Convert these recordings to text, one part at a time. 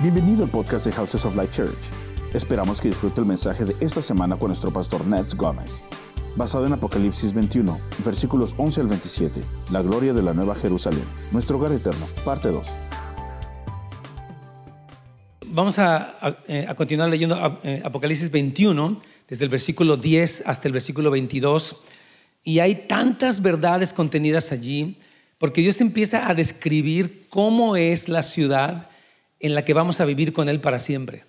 Bienvenido al podcast de Houses of Light Church. Esperamos que disfrute el mensaje de esta semana con nuestro pastor Nets Gómez. Basado en Apocalipsis 21, versículos 11 al 27, la gloria de la Nueva Jerusalén, nuestro hogar eterno, parte 2. Vamos eh, a continuar leyendo eh, Apocalipsis 21, desde el versículo 10 hasta el versículo 22. Y hay tantas verdades contenidas allí, porque Dios empieza a describir cómo es la ciudad en la que vamos a vivir con Él para siempre.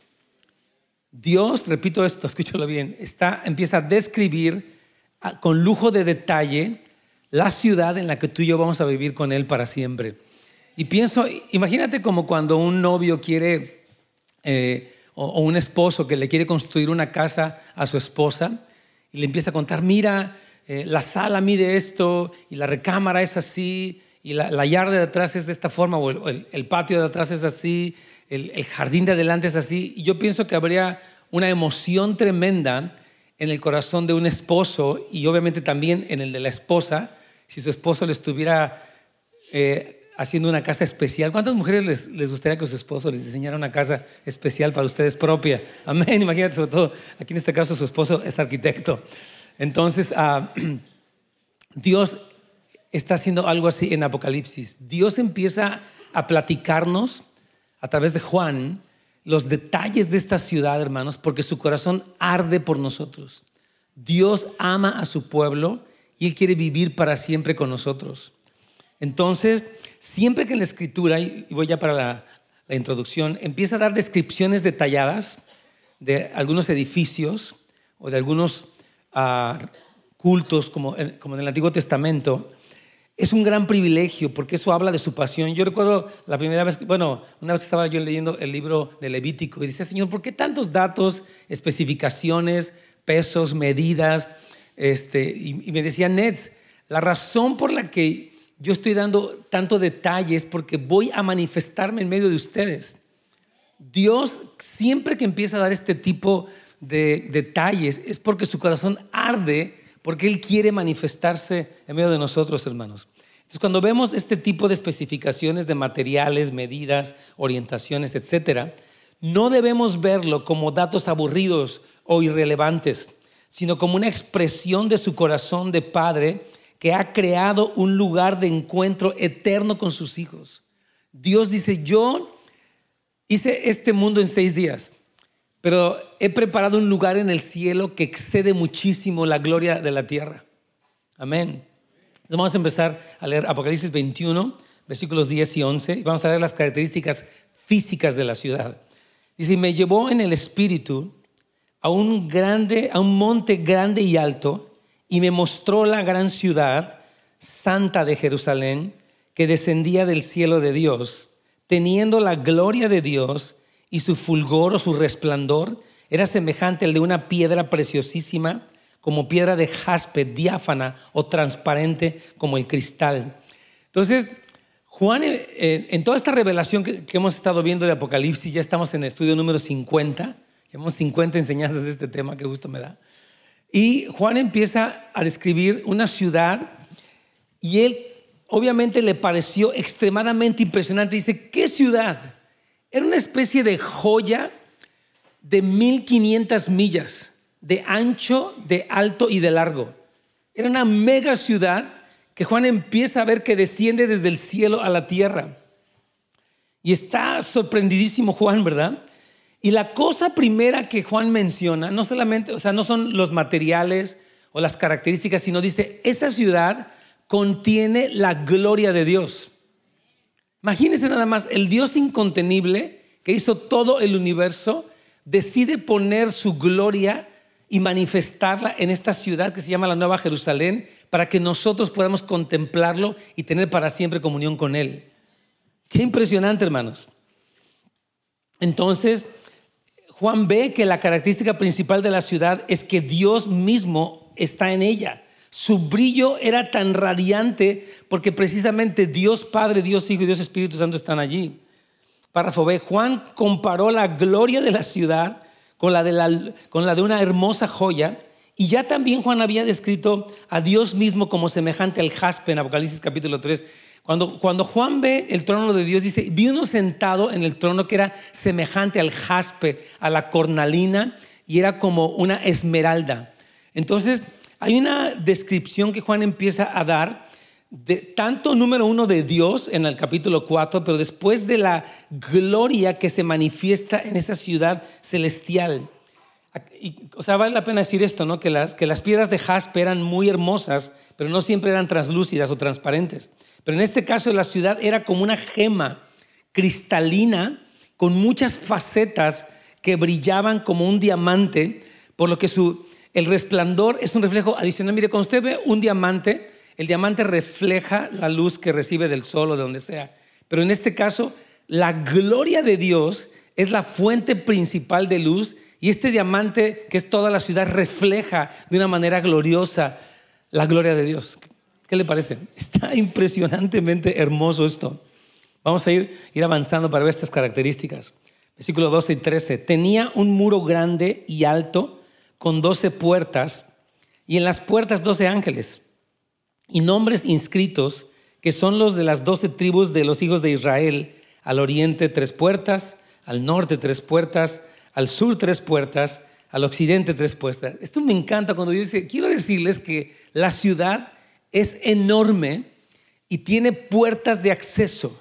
Dios, repito esto, escúchalo bien, está, empieza a describir con lujo de detalle la ciudad en la que tú y yo vamos a vivir con Él para siempre. Y pienso, imagínate como cuando un novio quiere, eh, o, o un esposo que le quiere construir una casa a su esposa y le empieza a contar, mira, eh, la sala mide esto y la recámara es así y la, la yarda de atrás es de esta forma o el, patio de atrás es así, el, el jardín de adelante es así. Y yo pienso que habría una emoción tremenda en el corazón de un esposo y obviamente también en el de la esposa si su esposo le estuviera eh, haciendo una casa especial. ¿Cuántas mujeres les, les gustaría que su esposo les diseñara una casa especial para ustedes propia? Amén. Imagínate, sobre todo, aquí en este caso su esposo es arquitecto. Entonces, ah, Dios está haciendo algo así en Apocalipsis. Dios empieza a platicarnos a través de Juan los detalles de esta ciudad, hermanos, porque su corazón arde por nosotros. Dios ama a su pueblo y Él quiere vivir para siempre con nosotros. Entonces, siempre que en la escritura, y voy ya para la, introducción, empieza a dar descripciones detalladas de algunos edificios o de algunos ah, cultos como en el Antiguo Testamento, es un gran privilegio porque eso habla de su pasión. Yo recuerdo la primera vez, bueno, una vez estaba yo leyendo el libro de Levítico y decía, Señor, ¿por qué tantos datos, especificaciones, pesos, medidas? Este, y, y me decía, Nets, la razón por la que yo estoy dando tanto detalle es porque voy a manifestarme en medio de ustedes. Dios siempre que empieza a dar este tipo de detalles es porque su corazón arde, porque Él quiere manifestarse en medio de nosotros, hermanos. Entonces, cuando vemos este tipo de especificaciones de materiales, medidas, orientaciones, etcétera, no debemos verlo como datos aburridos o irrelevantes, sino como una expresión de su corazón de Padre que ha creado un lugar de encuentro eterno con sus hijos. Dios dice, yo hice este mundo en seis días, pero he preparado un lugar en el cielo que excede muchísimo la gloria de la tierra. Amén. Entonces vamos a empezar a leer Apocalipsis 21, versículos 10 y 11, y vamos a ver las características físicas de la ciudad. Dice, me llevó en el espíritu a un grande, a un monte grande y alto, y me mostró la gran ciudad santa de Jerusalén, que descendía del cielo de Dios, teniendo la gloria de Dios y su fulgor o su resplandor era semejante al de una piedra preciosísima, como piedra de jaspe, diáfana o transparente como el cristal. Entonces, Juan, eh, eh, en toda esta revelación que, que hemos estado viendo de Apocalipsis, ya estamos en el estudio número 50, llevamos 50 enseñanzas de este tema, que gusto me da. Y Juan empieza a describir una ciudad y él obviamente le pareció extremadamente impresionante. Dice, ¿qué ciudad? Era una especie de joya de 1500 millas de ancho, de alto y de largo. Era una mega ciudad que Juan empieza a ver que desciende desde el cielo a la tierra. Y está sorprendidísimo Juan, ¿verdad? Y la cosa primera que Juan menciona, no solamente, o sea, no son los materiales o las características, sino dice, esa ciudad contiene la gloria de Dios. Imagínense nada más, el Dios incontenible que hizo todo el universo, decide poner su gloria y manifestarla en esta ciudad que se llama la Nueva Jerusalén para que nosotros podamos contemplarlo y tener para siempre comunión con Él. Qué impresionante, hermanos. Entonces, Juan ve que la característica principal de la ciudad es que Dios mismo está en ella. Su brillo era tan radiante porque precisamente Dios Padre, Dios Hijo y Dios Espíritu Santo están allí. Párrafo B. Juan comparó la gloria de la ciudad con la de, una hermosa joya y ya también Juan había descrito a Dios mismo como semejante al jaspe en Apocalipsis capítulo 3. Cuando, cuando Juan ve el trono de Dios, dice, vi uno sentado en el trono que era semejante al jaspe, a la cornalina, y era como una esmeralda. Entonces, hay una descripción que Juan empieza a dar de tanto número uno de Dios en el capítulo 4, pero después de la gloria que se manifiesta en esa ciudad celestial. o sea, vale la pena decir esto, ¿no? Que las, que las piedras de jaspe eran muy hermosas, pero no siempre eran translúcidas o transparentes. Pero en este caso la ciudad era como una gema cristalina con muchas facetas que brillaban como un diamante, por lo que su, el resplandor es un reflejo adicional. Mire, cuando usted ve un diamante, el diamante refleja la luz que recibe del sol o de donde sea. Pero en este caso, la gloria de Dios es la fuente principal de luz y este diamante, que es toda la ciudad, refleja de una manera gloriosa la gloria de Dios. ¿Qué le parece? Está impresionantemente hermoso esto. Vamos a ir, ir avanzando para ver estas características. Versículo 12 y 13. Tenía un muro grande y alto con 12 puertas y en las puertas 12 ángeles y nombres inscritos que son los de las 12 tribus de los hijos de Israel. Al oriente tres puertas, al norte tres puertas, al sur tres puertas, al occidente tres puertas. Esto me encanta cuando dice, quiero decirles que la ciudad es enorme y tiene puertas de acceso.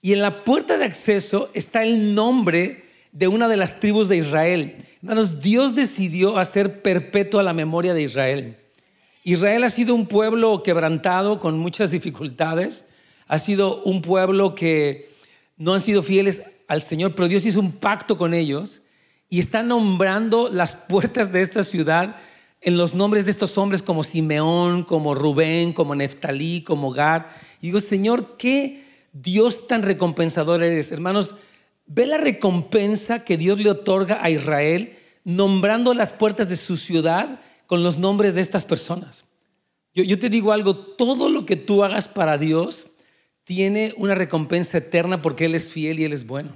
Y en la puerta de acceso está el nombre de una de las tribus de Israel. Hermanos, Dios decidió hacer perpetua la memoria de Israel. Israel ha sido un pueblo quebrantado con muchas dificultades. Ha sido un pueblo que no han sido fieles al Señor, pero Dios hizo un pacto con ellos y está nombrando las puertas de esta ciudad en los nombres de estos hombres como Simeón, como Rubén, como Neftalí, como Gad. Y digo, Señor, qué Dios tan recompensador eres. Hermanos, ve la recompensa que Dios le otorga a Israel nombrando las puertas de su ciudad con los nombres de estas personas. Yo, te digo algo, todo lo que tú hagas para Dios tiene una recompensa eterna porque Él es fiel y Él es bueno.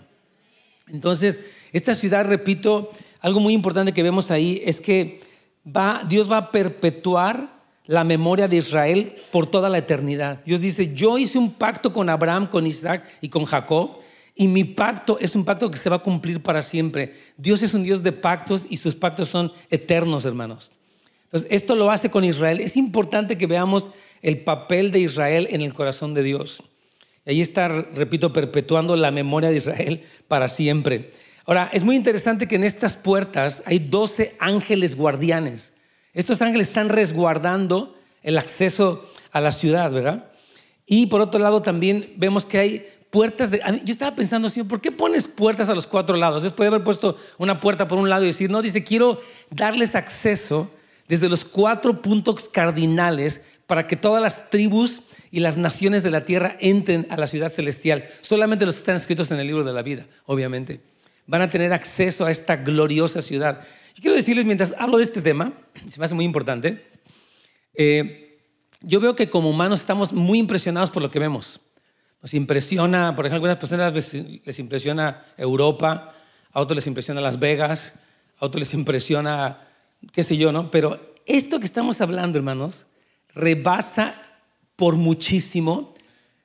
Entonces, esta ciudad, repito, algo muy importante que vemos ahí es que Dios va a perpetuar la memoria de Israel por toda la eternidad. Dios dice, yo hice un pacto con Abraham, con Isaac y con Jacob, y mi pacto es un pacto que se va a cumplir para siempre. Dios es un Dios de pactos y sus pactos son eternos, hermanos. Entonces, esto lo hace con Israel. Es importante que veamos el papel de Israel en el corazón de Dios. Y ahí está, repito, perpetuando la memoria de Israel para siempre. Ahora, es muy interesante que en estas puertas hay 12 ángeles guardianes. Estos ángeles están resguardando el acceso a la ciudad, ¿verdad? Y por otro lado también vemos que hay puertas de... Yo estaba pensando, Señor, ¿por qué pones puertas a los cuatro lados? Después puede haber puesto una puerta por un lado y decir, no, dice, quiero darles acceso desde los cuatro puntos cardinales para que todas las tribus y las naciones de la tierra entren a la ciudad celestial. Solamente los que están escritos en el libro de la vida, obviamente van a tener acceso a esta gloriosa ciudad. Y quiero decirles, mientras hablo de este tema, se me hace muy importante, eh, yo veo que como humanos estamos muy impresionados por lo que vemos. Nos impresiona, por ejemplo, algunas personas les, impresiona Europa, a otros les impresiona Las Vegas, a otros les impresiona, qué sé yo, ¿no? Pero esto que estamos hablando, hermanos, rebasa por muchísimo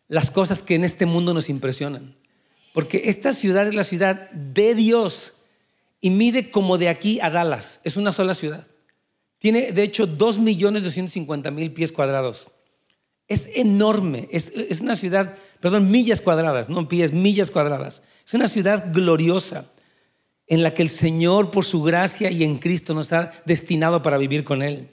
las cosas que en este mundo nos impresionan. Porque esta ciudad es la ciudad de Dios y mide como de aquí a Dallas. Es una sola ciudad. Tiene, de hecho, 2.250.000 pies cuadrados. Es enorme. Es, es, una ciudad, perdón, millas cuadradas, no pies, millas cuadradas. Es una ciudad gloriosa en la que el Señor, por su gracia y en Cristo, nos ha destinado para vivir con Él.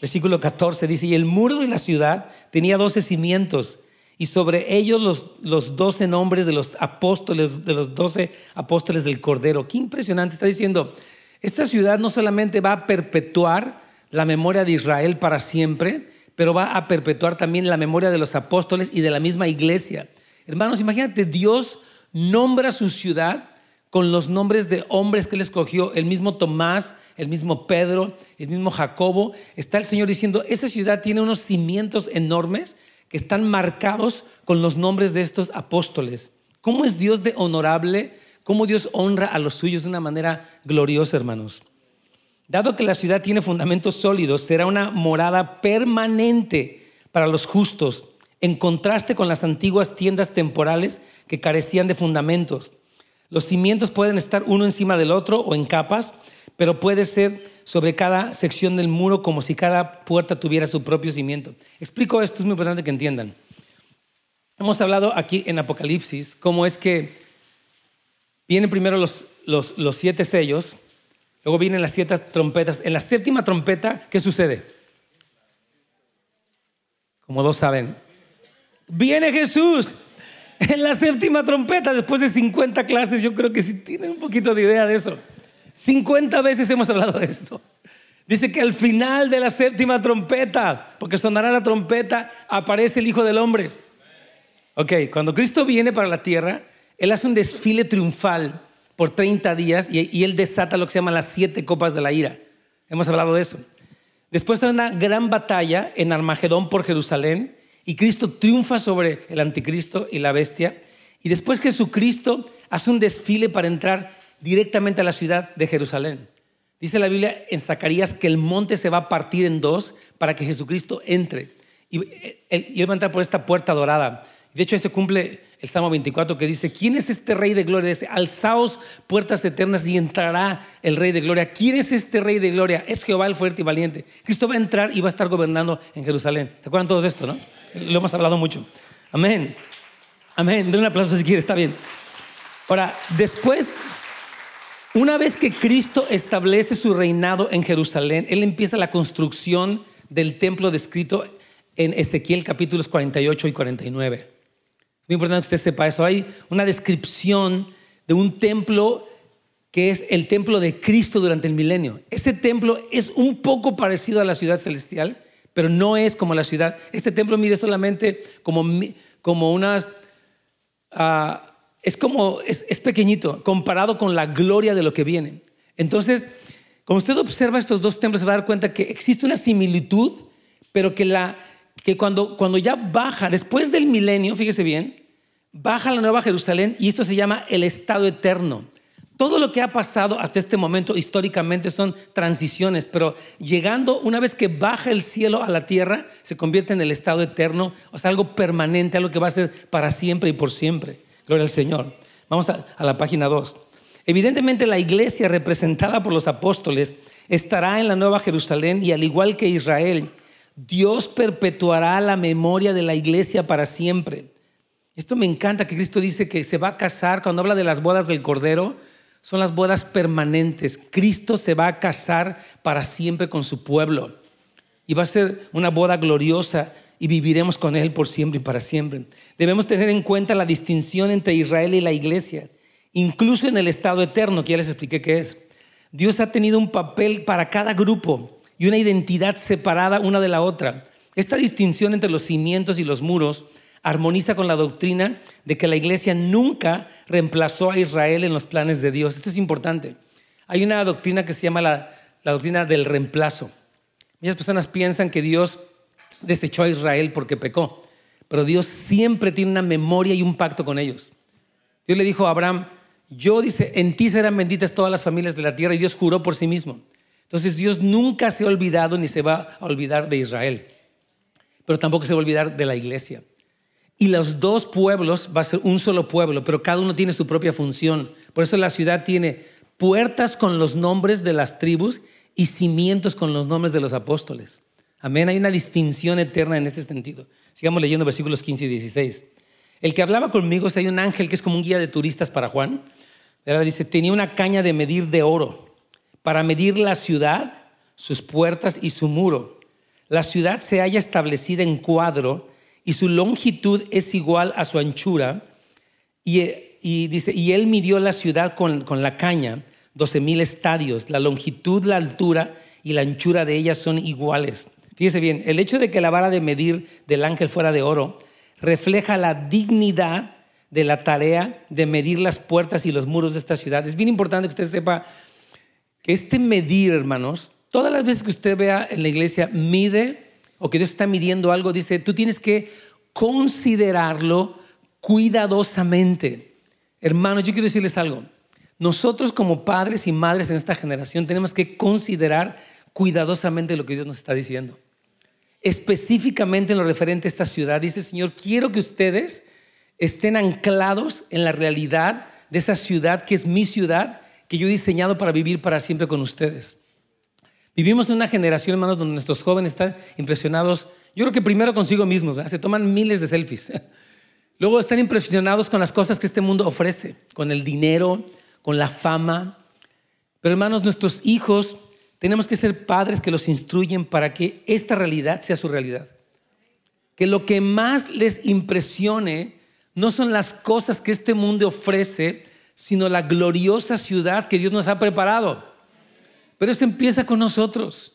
Versículo 14 dice, y el muro de la ciudad tenía 12 cimientos y sobre ellos los, los 12 nombres de los apóstoles, de los 12 apóstoles del Cordero. Qué impresionante. Está diciendo, esta ciudad no solamente va a perpetuar la memoria de Israel para siempre, pero va a perpetuar también la memoria de los apóstoles y de la misma iglesia. Hermanos, imagínate, Dios nombra su ciudad con los nombres de hombres que él escogió, el mismo Tomás, el mismo Pedro, el mismo Jacobo. Está el Señor diciendo, esa ciudad tiene unos cimientos enormes que están marcados con los nombres de estos apóstoles. ¿Cómo es Dios de honorable? ¿Cómo Dios honra a los suyos de una manera gloriosa, hermanos? Dado que la ciudad tiene fundamentos sólidos, será una morada permanente para los justos. en contraste con las antiguas tiendas temporales que carecían de fundamentos. Los cimientos pueden estar uno encima del otro o en capas, pero puede ser sobre cada sección del muro como si cada puerta tuviera su propio cimiento. Explico esto, es muy importante que entiendan. Hemos hablado aquí en Apocalipsis cómo es que vienen primero los, los, siete sellos, luego vienen las siete trompetas. En la séptima trompeta, ¿qué sucede? Como dos saben, viene Jesús en la séptima trompeta, después de 50 clases, yo creo que sí tienen un poquito de idea de eso. 50 veces hemos hablado de esto. Dice que al final de la séptima trompeta, porque sonará la trompeta, aparece el Hijo del Hombre. Ok, cuando Cristo viene para la tierra, Él hace un desfile triunfal por 30 días y, y Él desata lo que se llama las siete copas de la ira. Hemos hablado de eso. Después de una gran batalla en Armagedón por Jerusalén, y Cristo triunfa sobre el anticristo y la bestia. Y después Jesucristo hace un desfile para entrar directamente a la ciudad de Jerusalén. Dice la Biblia en Zacarías que el monte se va a partir en dos para que Jesucristo entre. Y él, va a entrar por esta puerta dorada. De hecho, ahí se cumple el Salmo 24 que dice, ¿quién es este rey de gloria? Dice, alzaos puertas eternas y entrará el rey de gloria. ¿Quién es este rey de gloria? Es Jehová el fuerte y valiente. Cristo va a entrar y va a estar gobernando en Jerusalén. ¿Se acuerdan todos de esto, no? Lo hemos hablado mucho. Amén. Amén. Den un aplauso si quiere, está bien. Ahora, después, una vez que Cristo establece su reinado en Jerusalén, Él empieza la construcción del templo descrito en Ezequiel capítulos 48 y 49. Muy importante que usted sepa eso. Hay una descripción de un templo que es el templo de Cristo durante el milenio. Este templo es un poco parecido a la ciudad celestial, pero no es como la ciudad. Este templo mide solamente como, como unas... Ah, es como, es, es, pequeñito comparado con la gloria de lo que viene. Entonces, cuando usted observa estos dos templos, se va a dar cuenta que existe una similitud, pero que, la, que cuando, cuando ya baja, después del milenio, fíjese bien, baja la Nueva Jerusalén y esto se llama el estado eterno. Todo lo que ha pasado hasta este momento históricamente son transiciones, pero llegando, una vez que baja el cielo a la tierra, se convierte en el estado eterno, o sea, algo permanente, algo que va a ser para siempre y por siempre. Gloria al Señor. Vamos a, a la página 2. Evidentemente la iglesia representada por los apóstoles estará en la Nueva Jerusalén y al igual que Israel, Dios perpetuará la memoria de la iglesia para siempre. Esto me encanta que Cristo dice que se va a casar cuando habla de las bodas del Cordero son las bodas permanentes. Cristo se va a casar para siempre con su pueblo. Y va a ser una boda gloriosa y viviremos con Él por siempre y para siempre. Debemos tener en cuenta la distinción entre Israel y la iglesia, incluso en el estado eterno, que ya les expliqué qué es. Dios ha tenido un papel para cada grupo y una identidad separada una de la otra. Esta distinción entre los cimientos y los muros armoniza con la doctrina de que la iglesia nunca reemplazó a Israel en los planes de Dios. Esto es importante. Hay una doctrina que se llama la, doctrina del reemplazo. Muchas personas piensan que Dios desechó a Israel porque pecó, pero Dios siempre tiene una memoria y un pacto con ellos. Dios le dijo a Abraham, yo dice, en ti serán benditas todas las familias de la tierra y Dios juró por sí mismo. Entonces Dios nunca se ha olvidado ni se va a olvidar de Israel, pero tampoco se va a olvidar de la iglesia. Y los dos pueblos va a ser un solo pueblo, pero cada uno tiene su propia función. Por eso la ciudad tiene puertas con los nombres de las tribus y cimientos con los nombres de los apóstoles. Amén. Hay una distinción eterna en ese sentido. Sigamos leyendo versículos 15 y 16. El que hablaba conmigo, hay un ángel que es como un guía de turistas para Juan. Dice, tenía una caña de medir de oro para medir la ciudad, sus puertas y su muro. La ciudad se halla establecida en cuadro y su longitud es igual a su anchura. Y, dice, y él midió la ciudad con, la caña, 12 mil estadios. La longitud, la altura y la anchura de ella son iguales. Fíjese bien, el hecho de que la vara de medir del ángel fuera de oro refleja la dignidad de la tarea de medir las puertas y los muros de esta ciudad. Es bien importante que usted sepa este medir, hermanos, todas las veces que usted vea en la iglesia, mide o que Dios está midiendo algo, dice, tú tienes que considerarlo cuidadosamente. Hermanos, yo quiero decirles algo. Nosotros como padres y madres en esta generación tenemos que considerar cuidadosamente lo que Dios nos está diciendo. específicamente en lo referente a esta ciudad. Dice, Señor, quiero que ustedes estén anclados en la realidad de esa ciudad que es mi ciudad, que yo he diseñado para vivir para siempre con ustedes. Vivimos en una generación, hermanos, donde nuestros jóvenes están impresionados, yo creo que primero consigo mismos, se toman miles de selfies. Luego están impresionados con las cosas que este mundo ofrece, con el dinero, con la fama. Pero hermanos, nuestros hijos tenemos que ser padres que los instruyen para que esta realidad sea su realidad. Que lo que más les impresione no son las cosas que este mundo ofrece, sino la gloriosa ciudad que Dios nos ha preparado. Pero eso empieza con nosotros.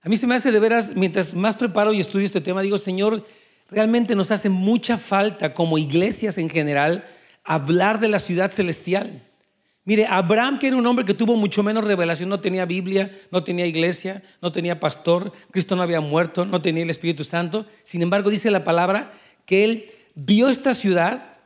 A mí se me hace de veras, mientras más preparo y estudio este tema, digo, Señor, realmente nos hace mucha falta como iglesias en general hablar de la ciudad celestial. Mire, Abraham, que era un hombre que tuvo mucho menos revelación, no tenía Biblia, no tenía iglesia, no tenía pastor, Cristo no había muerto, no tenía el Espíritu Santo. Sin embargo, dice la palabra que él vio esta ciudad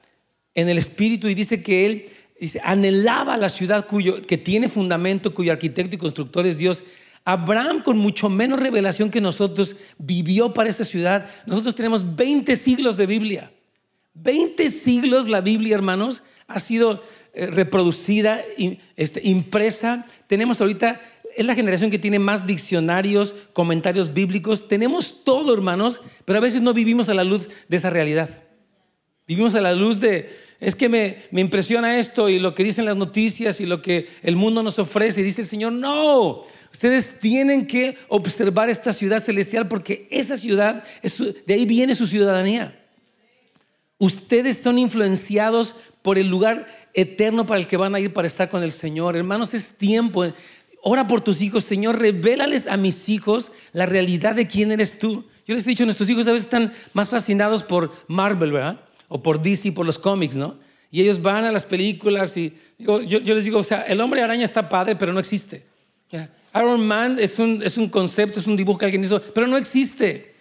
en el Espíritu y dice que él dice, anhelaba la ciudad cuyo, que tiene fundamento, cuyo arquitecto y constructor es Dios. Abraham, con mucho menos revelación que nosotros, vivió para esa ciudad. Nosotros tenemos 20 siglos de Biblia. 20 siglos la Biblia, hermanos, ha sido eh, reproducida, este, impresa. Tenemos ahorita, es la generación que tiene más diccionarios, comentarios bíblicos. Tenemos todo, hermanos, pero a veces no vivimos a la luz de esa realidad. Vivimos a la luz de, es que me, me, impresiona esto y lo que dicen las noticias y lo que el mundo nos ofrece. Y dice el Señor, no, ustedes tienen que observar esta ciudad celestial porque esa ciudad, de ahí viene su ciudadanía. Ustedes son influenciados por el lugar eterno para el que van a ir para estar con el Señor. Hermanos, es tiempo. Ora por tus hijos, Señor, revélales a mis hijos la realidad de quién eres tú. Yo les he dicho, nuestros hijos a veces están más fascinados por Marvel, ¿verdad? O por DC, por los cómics, ¿no? Y ellos van a las películas y yo, les digo, o sea, el hombre araña está padre, pero no existe. Iron Man es un, es un concepto, es un dibujo que alguien hizo, pero no existe.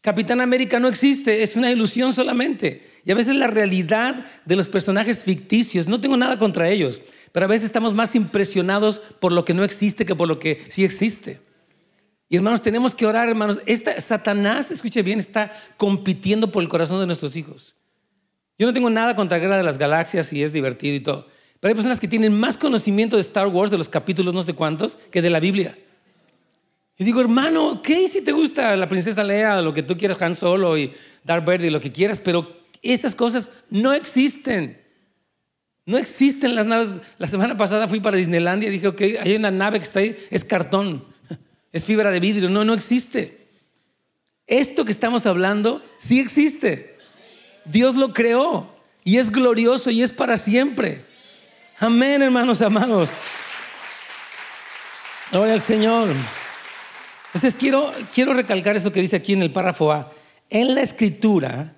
Capitán América no existe, es una ilusión solamente. Y a veces la realidad de los personajes ficticios, no tengo nada contra ellos, pero a veces estamos más impresionados por lo que no existe que por lo que sí existe. Y hermanos, tenemos que orar, hermanos. Esta, Satanás, escuche bien, está compitiendo por el corazón de nuestros hijos. Yo no tengo nada contra guerra de las galaxias y es divertido y todo. Pero hay personas que tienen más conocimiento de Star Wars, de los capítulos no sé cuántos, que de la Biblia. Y digo, hermano, ¿qué si te gusta la princesa Lea, lo que tú quieras, Han Solo y Darth Vader y lo que quieras? Pero esas cosas no existen. No existen las naves. La semana pasada fui para Disneylandia y dije, ok, hay una nave que está ahí, es cartón es fibra de vidrio. No, no existe. Esto que estamos hablando sí existe. Dios lo creó y es glorioso y es para siempre. Amén, hermanos amados. Gloria al Señor. Entonces quiero, quiero recalcar eso que dice aquí en el párrafo A. En la escritura,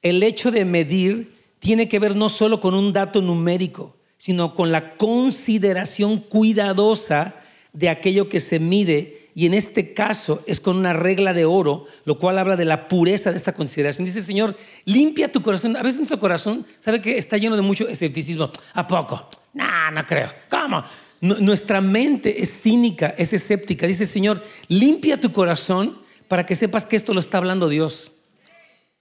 el hecho de medir tiene que ver no solo con un dato numérico, sino con la consideración cuidadosa de aquello que se mide y en este caso es con una regla de oro, lo cual habla de la pureza de esta consideración. Dice, Señor, limpia tu corazón. A veces nuestro corazón, ¿sabe que Está lleno de mucho escepticismo. ¿A poco? No, no creo. ¿Cómo? nuestra mente es cínica, es escéptica. Dice, Señor, limpia tu corazón para que sepas que esto lo está hablando Dios.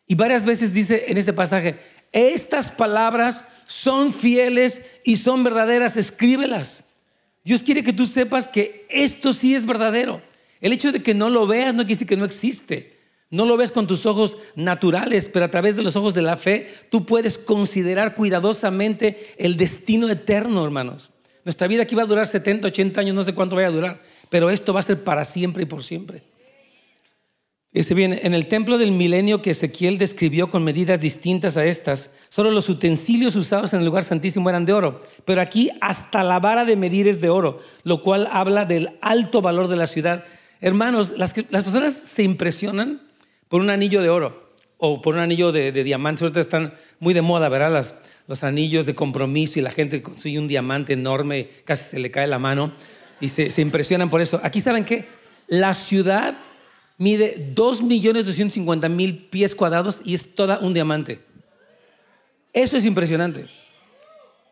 Y varias veces dice en este pasaje, estas palabras son fieles y son verdaderas, escríbelas. Dios quiere que tú sepas que esto sí es verdadero. El hecho de que no lo veas no quiere decir que no existe. No lo ves con tus ojos naturales, pero a través de los ojos de la fe tú puedes considerar cuidadosamente el destino eterno, hermanos. Nuestra vida aquí va a durar 70, 80 años, no sé cuánto vaya a durar, pero esto va a ser para siempre y por siempre. Dice bien, en el templo del milenio que Ezequiel describió con medidas distintas a estas, solo los utensilios usados en el lugar santísimo eran de oro, pero aquí hasta la vara de medir es de oro, lo cual habla del alto valor de la ciudad. Hermanos, las, personas se impresionan por un anillo de oro o por un anillo de, diamantes, ahorita están muy de moda, ¿verdad? los anillos de compromiso y la gente consigue un diamante enorme, casi se le cae la mano y se, se impresionan por eso. Aquí saben que la ciudad mide 2.250.000 pies cuadrados y es toda un diamante. Eso es impresionante.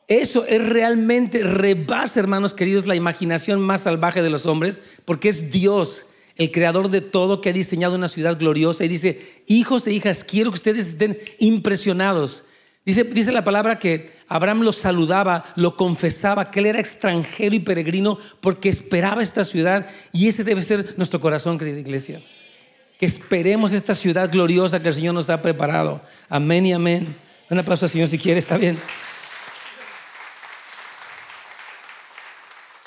Eso es realmente rebasa, hermanos queridos, la imaginación más salvaje de los hombres, porque es Dios el creador de todo que ha diseñado una ciudad gloriosa y dice, hijos e hijas, quiero que ustedes estén impresionados. Dice, dice la palabra que Abraham lo saludaba, lo confesaba, que él era extranjero y peregrino porque esperaba esta ciudad y ese debe ser nuestro corazón, querida iglesia. Que esperemos esta ciudad gloriosa que el Señor nos ha preparado. Amén y amén. Un aplauso al Señor si quiere, está bien.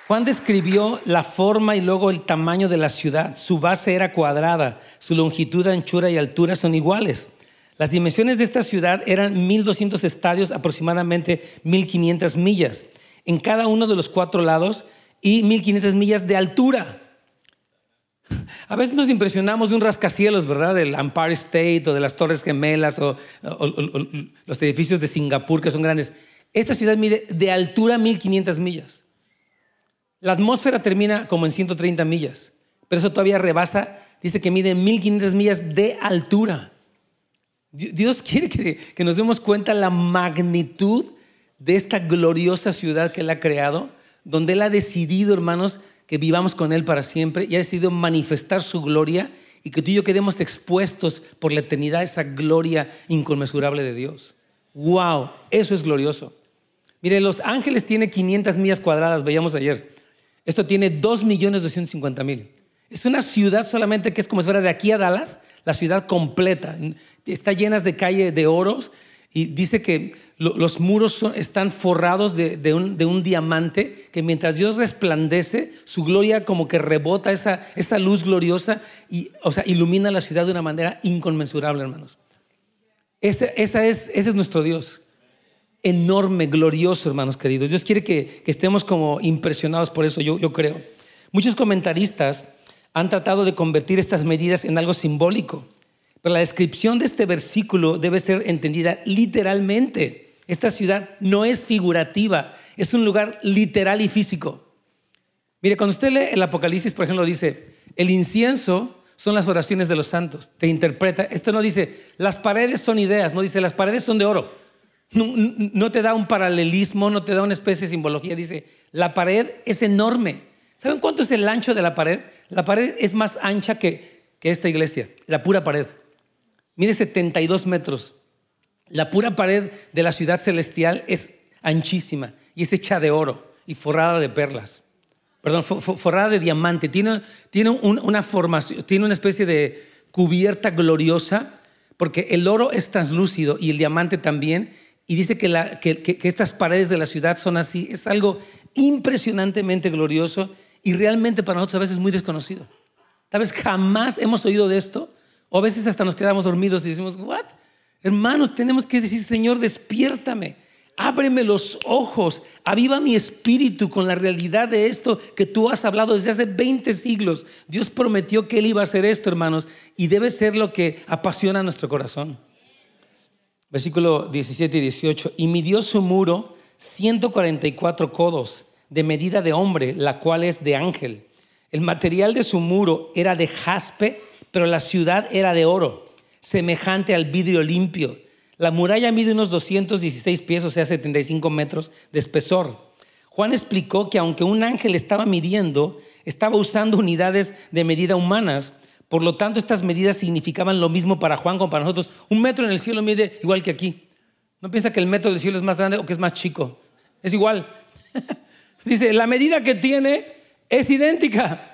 Juan describió la forma y luego el tamaño de la ciudad. Su base era cuadrada, su longitud, anchura y altura son iguales. Las dimensiones de esta ciudad eran 1.200 estadios, aproximadamente 1.500 millas, en cada uno de los cuatro lados y 1.500 millas de altura. A veces nos impresionamos de un rascacielos, ¿verdad? Del Empire State o de las Torres Gemelas o, los edificios de Singapur que son grandes. Esta ciudad mide de altura 1500 millas. La atmósfera termina como en 130 millas, pero eso todavía rebasa, dice que mide 1500 millas de altura. Dios quiere que, que nos demos cuenta la magnitud de esta gloriosa ciudad que Él ha creado, donde Él ha decidido, hermanos, vivamos con Él para siempre y ha decidido manifestar su gloria y que tú y yo quedemos expuestos por la eternidad a esa gloria inconmensurable de Dios. ¡Wow! Eso es glorioso. Mire, Los Ángeles tiene 500 millas cuadradas, veíamos ayer. Esto tiene 2.250.000. Es una ciudad solamente que es como si fuera de aquí a Dallas, la ciudad completa. Está llena de calle de oros y dice que los muros están forrados de, un, diamante que mientras Dios resplandece, su gloria como que rebota esa, esa luz gloriosa y o sea, ilumina la ciudad de una manera inconmensurable, hermanos. Ese, esa es, ese es nuestro Dios. Enorme, glorioso, hermanos queridos. Dios quiere que, estemos como impresionados por eso, yo, yo creo. Muchos comentaristas han tratado de convertir estas medidas en algo simbólico. Pero la descripción de este versículo debe ser entendida literalmente. Esta ciudad no es figurativa, es un lugar literal y físico. Mire, cuando usted lee el Apocalipsis, por ejemplo, dice, el incienso son las oraciones de los santos. Te interpreta. Esto no dice, las paredes son ideas, no dice, las paredes son de oro. No, te da un paralelismo, no te da una especie de simbología. Dice, la pared es enorme. ¿Saben cuánto es el ancho de la pared? La pared es más ancha que esta iglesia, la pura pared mide 72 metros. La pura pared de la ciudad celestial es anchísima y es hecha de oro y forrada de perlas. Perdón, forrada de diamante. Tiene, una formación, tiene una especie de cubierta gloriosa porque el oro es translúcido y el diamante también. Y dice que, que, estas paredes de la ciudad son así. Es algo impresionantemente glorioso y realmente para nosotros a veces muy desconocido. Tal vez jamás hemos oído de esto o a veces hasta nos quedamos dormidos y decimos, ¿what? Hermanos, tenemos que decir, Señor, despiértame, ábreme los ojos, aviva mi espíritu con la realidad de esto que tú has hablado desde hace 20 siglos. Dios prometió que Él iba a hacer esto, hermanos, y debe ser lo que apasiona nuestro corazón. Versículo 17 y 18. Y midió su muro 144 codos de medida de hombre, la cual es de ángel. El material de su muro era de jaspe pero la ciudad era de oro, semejante al vidrio limpio. La muralla mide unos 216 pies, o sea, 75 metros de espesor. Juan explicó que aunque un ángel estaba midiendo, estaba usando unidades de medida humanas. Por lo tanto, estas medidas significaban lo mismo para Juan como para nosotros. Un metro en el cielo mide igual que aquí. No piensa que el metro del cielo es más grande o que es más chico. Es igual. Dice, la medida que tiene es idéntica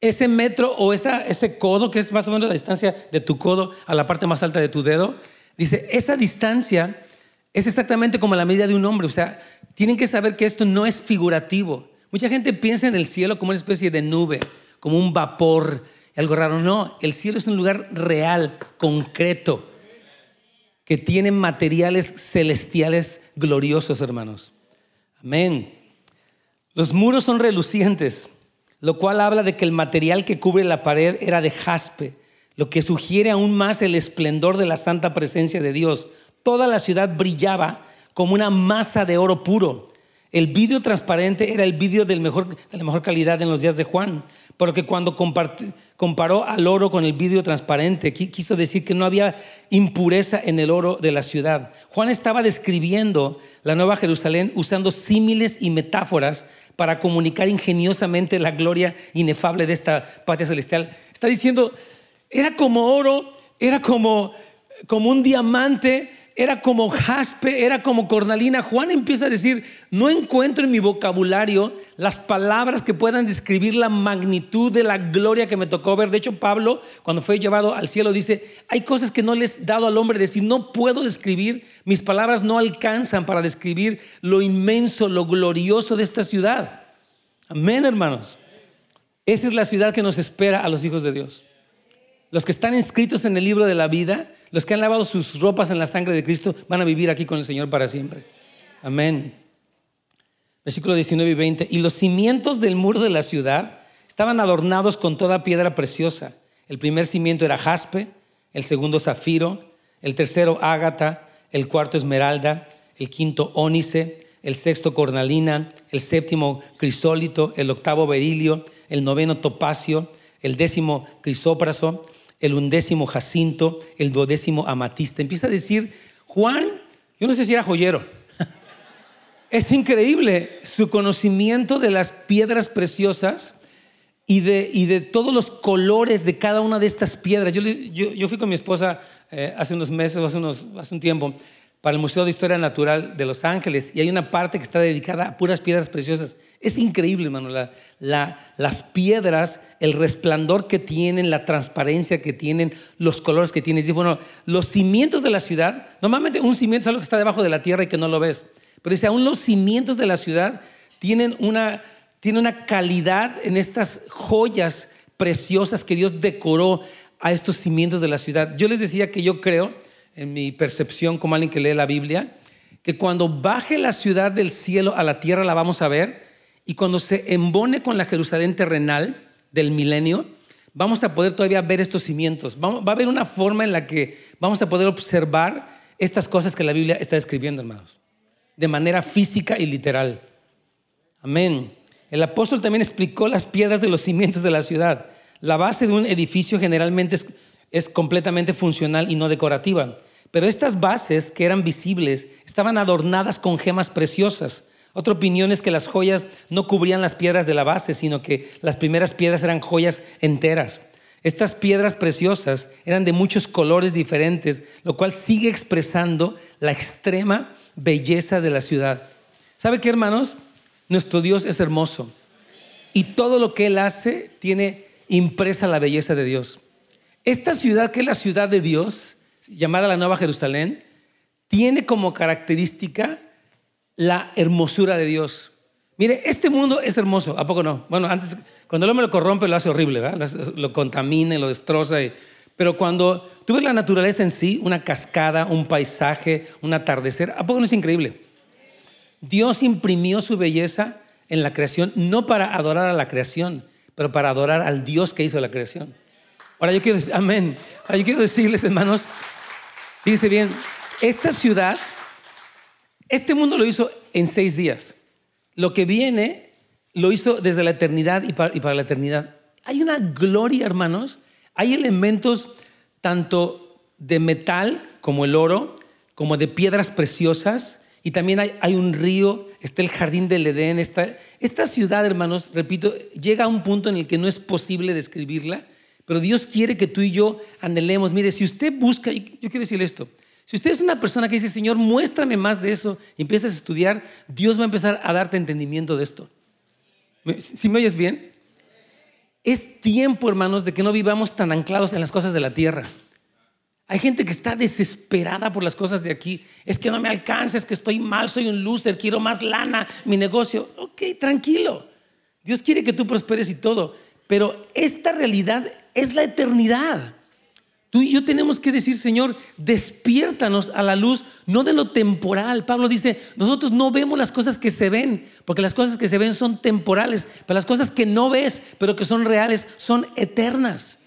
ese metro o ese codo, que es más o menos la distancia de tu codo a la parte más alta de tu dedo, dice, esa distancia es exactamente como la medida de un hombre. O sea, tienen que saber que esto no es figurativo. Mucha gente piensa en el cielo como una especie de nube, como un vapor, algo raro. No, el cielo es un lugar real, concreto, que tiene materiales celestiales gloriosos, hermanos. Amén. Los muros son relucientes lo cual habla de que el material que cubre la pared era de jaspe, lo que sugiere aún más el esplendor de la santa presencia de Dios. Toda la ciudad brillaba como una masa de oro puro. El vidrio transparente era el vidrio de la mejor calidad en los días de Juan, porque cuando comparó al oro con el vidrio transparente, quiso decir que no había impureza en el oro de la ciudad. Juan estaba describiendo la Nueva Jerusalén usando símiles y metáforas para comunicar ingeniosamente la gloria inefable de esta patria celestial. Está diciendo, era como oro, era como, como un diamante, era como jaspe, era como cornalina. Juan empieza a decir, no encuentro en mi vocabulario las palabras que puedan describir la magnitud de la gloria que me tocó ver. De hecho, Pablo, cuando fue llevado al cielo, dice, hay cosas que no les he dado al hombre decir, no puedo describir, mis palabras no alcanzan para describir lo inmenso, lo glorioso de esta ciudad. Amén, hermanos. Esa es la ciudad que nos espera a los hijos de Dios. Los que están inscritos en el libro de la vida los que han lavado sus ropas en la sangre de Cristo van a vivir aquí con el Señor para siempre. Amén. Versículo 19 y 20. Y los cimientos del muro de la ciudad estaban adornados con toda piedra preciosa. El primer cimiento era jaspe, el segundo zafiro, el tercero ágata, el cuarto esmeralda, el quinto ónice, el sexto cornalina, el séptimo crisólito, el octavo berilio, el noveno topacio, el décimo crisópraso, el undécimo jacinto, el duodécimo amatista. Empieza a decir, Juan, yo no sé si era joyero. es increíble su conocimiento de las piedras preciosas y de, y de todos los colores de cada una de estas piedras. Yo, yo, fui con mi esposa eh, hace unos meses, hace, unos, hace un tiempo, para el Museo de Historia Natural de Los Ángeles y hay una parte que está dedicada a puras piedras preciosas. Es increíble, hermano, las piedras, el resplandor que tienen, la transparencia que tienen, los colores que tienen. Y bueno, los cimientos de la ciudad, normalmente un cimiento es algo que está debajo de la tierra y que no lo ves, pero dice, aún los cimientos de la ciudad tienen una, tienen una calidad en estas joyas preciosas que Dios decoró a estos cimientos de la ciudad. Yo les decía que yo creo en mi percepción como alguien que lee la Biblia, que cuando baje la ciudad del cielo a la tierra la vamos a ver y cuando se embone con la Jerusalén terrenal del milenio, vamos a poder todavía ver estos cimientos. va a haber una forma en la que vamos a poder observar estas cosas que la Biblia está escribiendo, hermanos, de manera física y literal. Amén. El apóstol también explicó las piedras de los cimientos de la ciudad. La base de un edificio generalmente es, es completamente funcional y no decorativa. Pero estas bases que eran visibles estaban adornadas con gemas preciosas. Otra opinión es que las joyas no cubrían las piedras de la base, sino que las primeras piedras eran joyas enteras. Estas piedras preciosas eran de muchos colores diferentes, lo cual sigue expresando la extrema belleza de la ciudad. ¿Sabe qué, hermanos? Nuestro Dios es hermoso y todo lo que Él hace tiene impresa la belleza de Dios. Esta ciudad, que es la ciudad de Dios, llamada la Nueva Jerusalén, tiene como característica la hermosura de Dios. Mire, este mundo es hermoso, ¿a poco no? Bueno, antes, cuando el hombre lo corrompe, lo hace horrible, ¿verdad? Lo contamina, lo destroza. pero cuando tú ves la naturaleza en sí, una cascada, un paisaje, un atardecer, ¿a poco no es increíble? Dios imprimió su belleza en la creación, no para adorar a la creación, pero para adorar al Dios que hizo la creación. Ahora yo quiero amén. Ahora yo quiero decirles, hermanos, Fíjese bien, esta ciudad, este mundo lo hizo en seis días. Lo que viene lo hizo desde la eternidad y para, la eternidad. Hay una gloria, hermanos. Hay elementos tanto de metal como el oro, como de piedras preciosas, y también hay, un río, está el jardín del Edén. Esta, ciudad, hermanos, repito, llega a un punto en el que no es posible describirla. Pero Dios quiere que tú y yo anhelemos. Mire, si usted busca, yo quiero decirle esto, si usted es una persona que dice, Señor, muéstrame más de eso, y empiezas a estudiar, Dios va a empezar a darte entendimiento de esto. ¿Si me oyes bien? Es tiempo, hermanos, de que no vivamos tan anclados en las cosas de la tierra. Hay gente que está desesperada por las cosas de aquí. Es que no me alcanza, es que estoy mal, soy un loser, quiero más lana, mi negocio. Ok, tranquilo. Dios quiere que tú prosperes y todo. Pero esta realidad es la eternidad. Tú y yo tenemos que decir, Señor, despiértanos a la luz, no de lo temporal. Pablo dice, nosotros no vemos las cosas que se ven, porque las cosas que se ven son temporales, pero las cosas que no ves, pero que son reales, son eternas.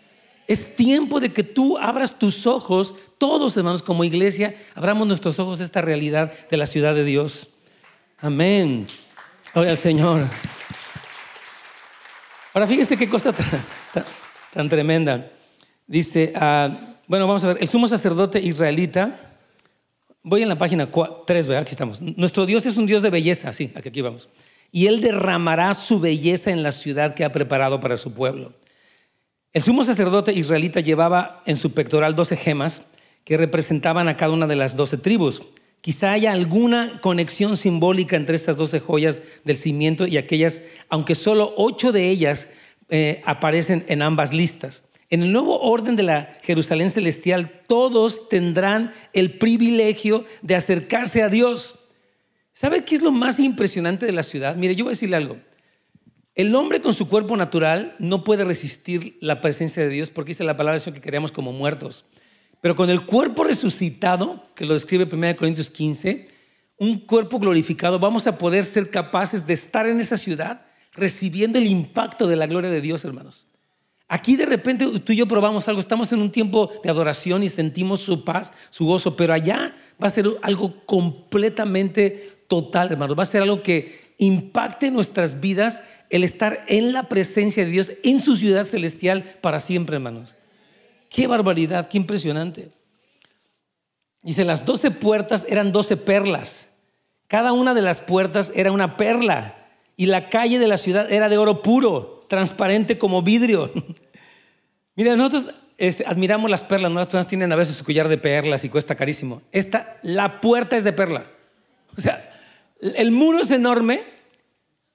Es tiempo de que tú abras tus ojos, todos hermanos como iglesia, abramos nuestros ojos a esta realidad de la ciudad de Dios. Amén. Gloria al Señor. Ahora fíjese qué cosa tan, tremenda. Dice, ah, bueno, vamos a ver, el sumo sacerdote israelita, voy en la página 3, ¿verdad? Aquí estamos. Nuestro Dios es un Dios de belleza, sí, aquí, vamos. Y Él derramará su belleza en la ciudad que ha preparado para su pueblo. El sumo sacerdote israelita llevaba en su pectoral doce gemas que representaban a cada una de las doce tribus. Quizá haya alguna conexión simbólica entre estas doce joyas del cimiento y aquellas, aunque solo ocho de ellas eh, aparecen en ambas listas. En el nuevo orden de la Jerusalén celestial, todos tendrán el privilegio de acercarse a Dios. ¿Sabe qué es lo más impresionante de la ciudad? Mire, yo voy a decirle algo. El hombre con su cuerpo natural no puede resistir la presencia de Dios porque dice la palabra que queríamos como muertos. Pero con el cuerpo resucitado, que lo describe 1 Corintios 15, un cuerpo glorificado, vamos a poder ser capaces de estar en esa ciudad recibiendo el impacto de la gloria de Dios, hermanos. Aquí de repente tú y yo probamos algo, estamos en un tiempo de adoración y sentimos su paz, su gozo, pero allá va a ser algo completamente total, hermanos. Va a ser algo que impacte nuestras vidas el estar en la presencia de Dios, en su ciudad celestial para siempre, hermanos. Qué barbaridad, qué impresionante. Dice, las doce puertas eran doce perlas. Cada una de las puertas era una perla. Y la calle de la ciudad era de oro puro, transparente como vidrio. Mira, nosotros este, admiramos las perlas, ¿no? las personas tienen a veces su collar de perlas y cuesta carísimo. Esta, la puerta es de perla. O sea, el muro es enorme,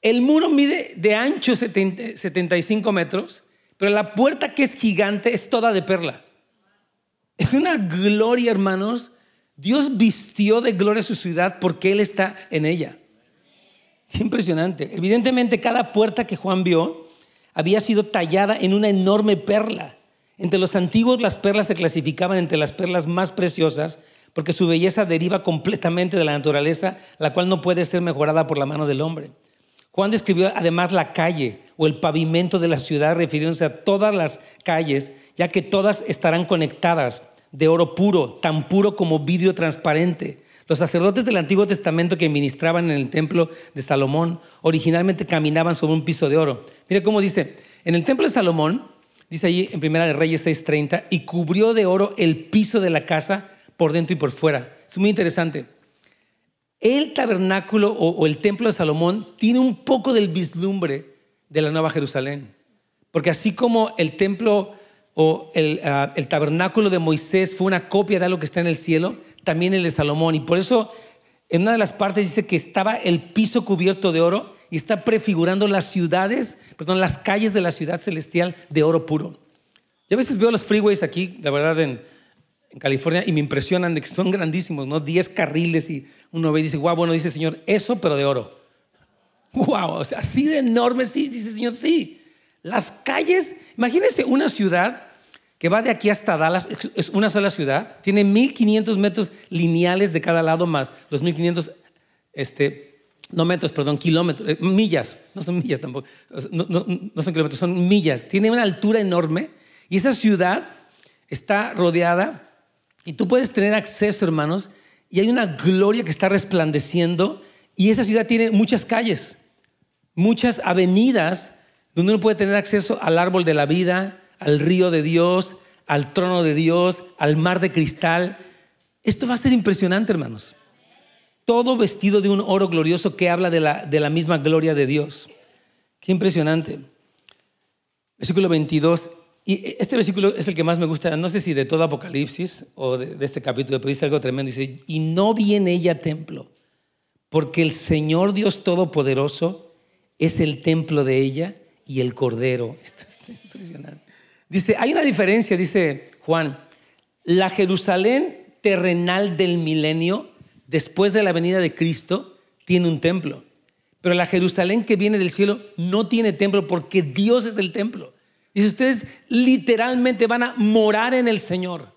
el muro mide de ancho 75 metros, pero la puerta que es gigante es toda de perla. Es una gloria, hermanos. Dios vistió de gloria su ciudad porque Él está en ella. Impresionante. Evidentemente, cada puerta que Juan vio había sido tallada en una enorme perla. Entre los antiguos, las perlas se clasificaban entre las perlas más preciosas porque su belleza deriva completamente de la naturaleza, la cual no puede ser mejorada por la mano del hombre. Juan describió además la calle o el pavimento de la ciudad refiriéndose a todas las calles, ya que todas estarán conectadas de oro puro, tan puro como vidrio transparente. Los sacerdotes del Antiguo Testamento que ministraban en el templo de Salomón originalmente caminaban sobre un piso de oro. Mira cómo dice, en el templo de Salomón, dice allí en Primera de Reyes 6:30, y cubrió de oro el piso de la casa por dentro y por fuera. Es muy interesante. El tabernáculo o, el templo de Salomón tiene un poco del vislumbre de la Nueva Jerusalén. Porque así como el templo o ah, el, tabernáculo de Moisés fue una copia de algo que está en el cielo, también el de Salomón. Y por eso en una de las partes dice que estaba el piso cubierto de oro y está prefigurando las ciudades, perdón, las calles de la ciudad celestial de oro puro. Yo a veces veo los freeways aquí, la verdad, en, en California y me impresionan de que son grandísimos, ¿no? 10 carriles y uno ve y dice, wow, bueno, dice Señor, eso pero de oro. Wow, o sea, así de enorme, sí, dice Señor, sí. Las calles, imagínense una ciudad que va de aquí hasta Dallas, es una sola ciudad, tiene 1500 metros lineales de cada lado más los 1500, este, no metros, perdón, kilómetros, eh, millas, no son millas tampoco, no, no son kilómetros, son millas. Tiene una altura enorme y esa ciudad está rodeada y tú puedes tener acceso, hermanos, y hay una gloria que está resplandeciendo y esa ciudad tiene muchas calles, muchas avenidas donde uno puede tener acceso al árbol de la vida, al río de Dios, al trono de Dios, al mar de cristal. Esto va a ser impresionante, hermanos. Todo vestido de un oro glorioso que habla de la, de la misma gloria de Dios. Qué impresionante. Versículo 22. Y este versículo es el que más me gusta, no sé si de todo Apocalipsis o de, este capítulo, pero dice algo tremendo. Dice, y no viene ella templo, porque el Señor Dios Todopoderoso es el templo de ella y el Cordero. Esto es impresionante. Dice, hay una diferencia, dice Juan, la Jerusalén terrenal del milenio, después de la venida de Cristo, tiene un templo. Pero la Jerusalén que viene del cielo no tiene templo porque Dios es el templo. Dice, ustedes literalmente van a morar en el Señor.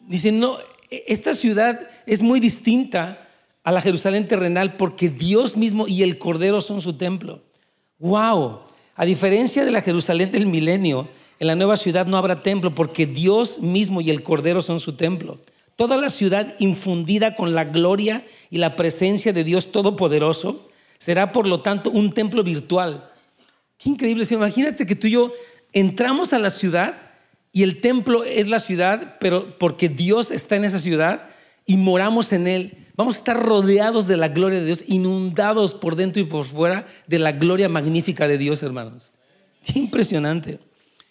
Dice, no, esta ciudad es muy distinta a la Jerusalén terrenal porque Dios mismo y el Cordero son su templo. ¡Wow! A diferencia de la Jerusalén del milenio, en la nueva ciudad no habrá templo porque Dios mismo y el Cordero son su templo. Toda la ciudad infundida con la gloria y la presencia de Dios Todopoderoso será por lo tanto un templo virtual. Qué increíble. Imagínate que tú y yo entramos a la ciudad y el templo es la ciudad, pero porque Dios está en esa ciudad y moramos en él. Vamos a estar rodeados de la gloria de Dios, inundados por dentro y por fuera de la gloria magnífica de Dios, hermanos. Qué impresionante.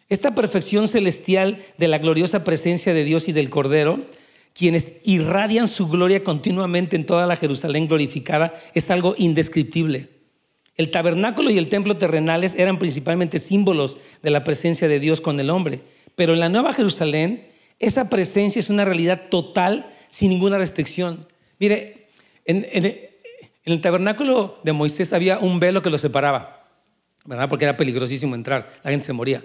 Esta perfección celestial de la gloriosa presencia de Dios y del Cordero, quienes irradian su gloria continuamente en toda la Jerusalén glorificada, es algo indescriptible. El tabernáculo y el templo terrenales eran principalmente símbolos de la presencia de Dios con el hombre, pero en la Nueva Jerusalén esa presencia es una realidad total sin ninguna restricción. Mire, en, el tabernáculo de Moisés había un velo que lo separaba, ¿verdad? Porque era peligrosísimo entrar, la gente se moría.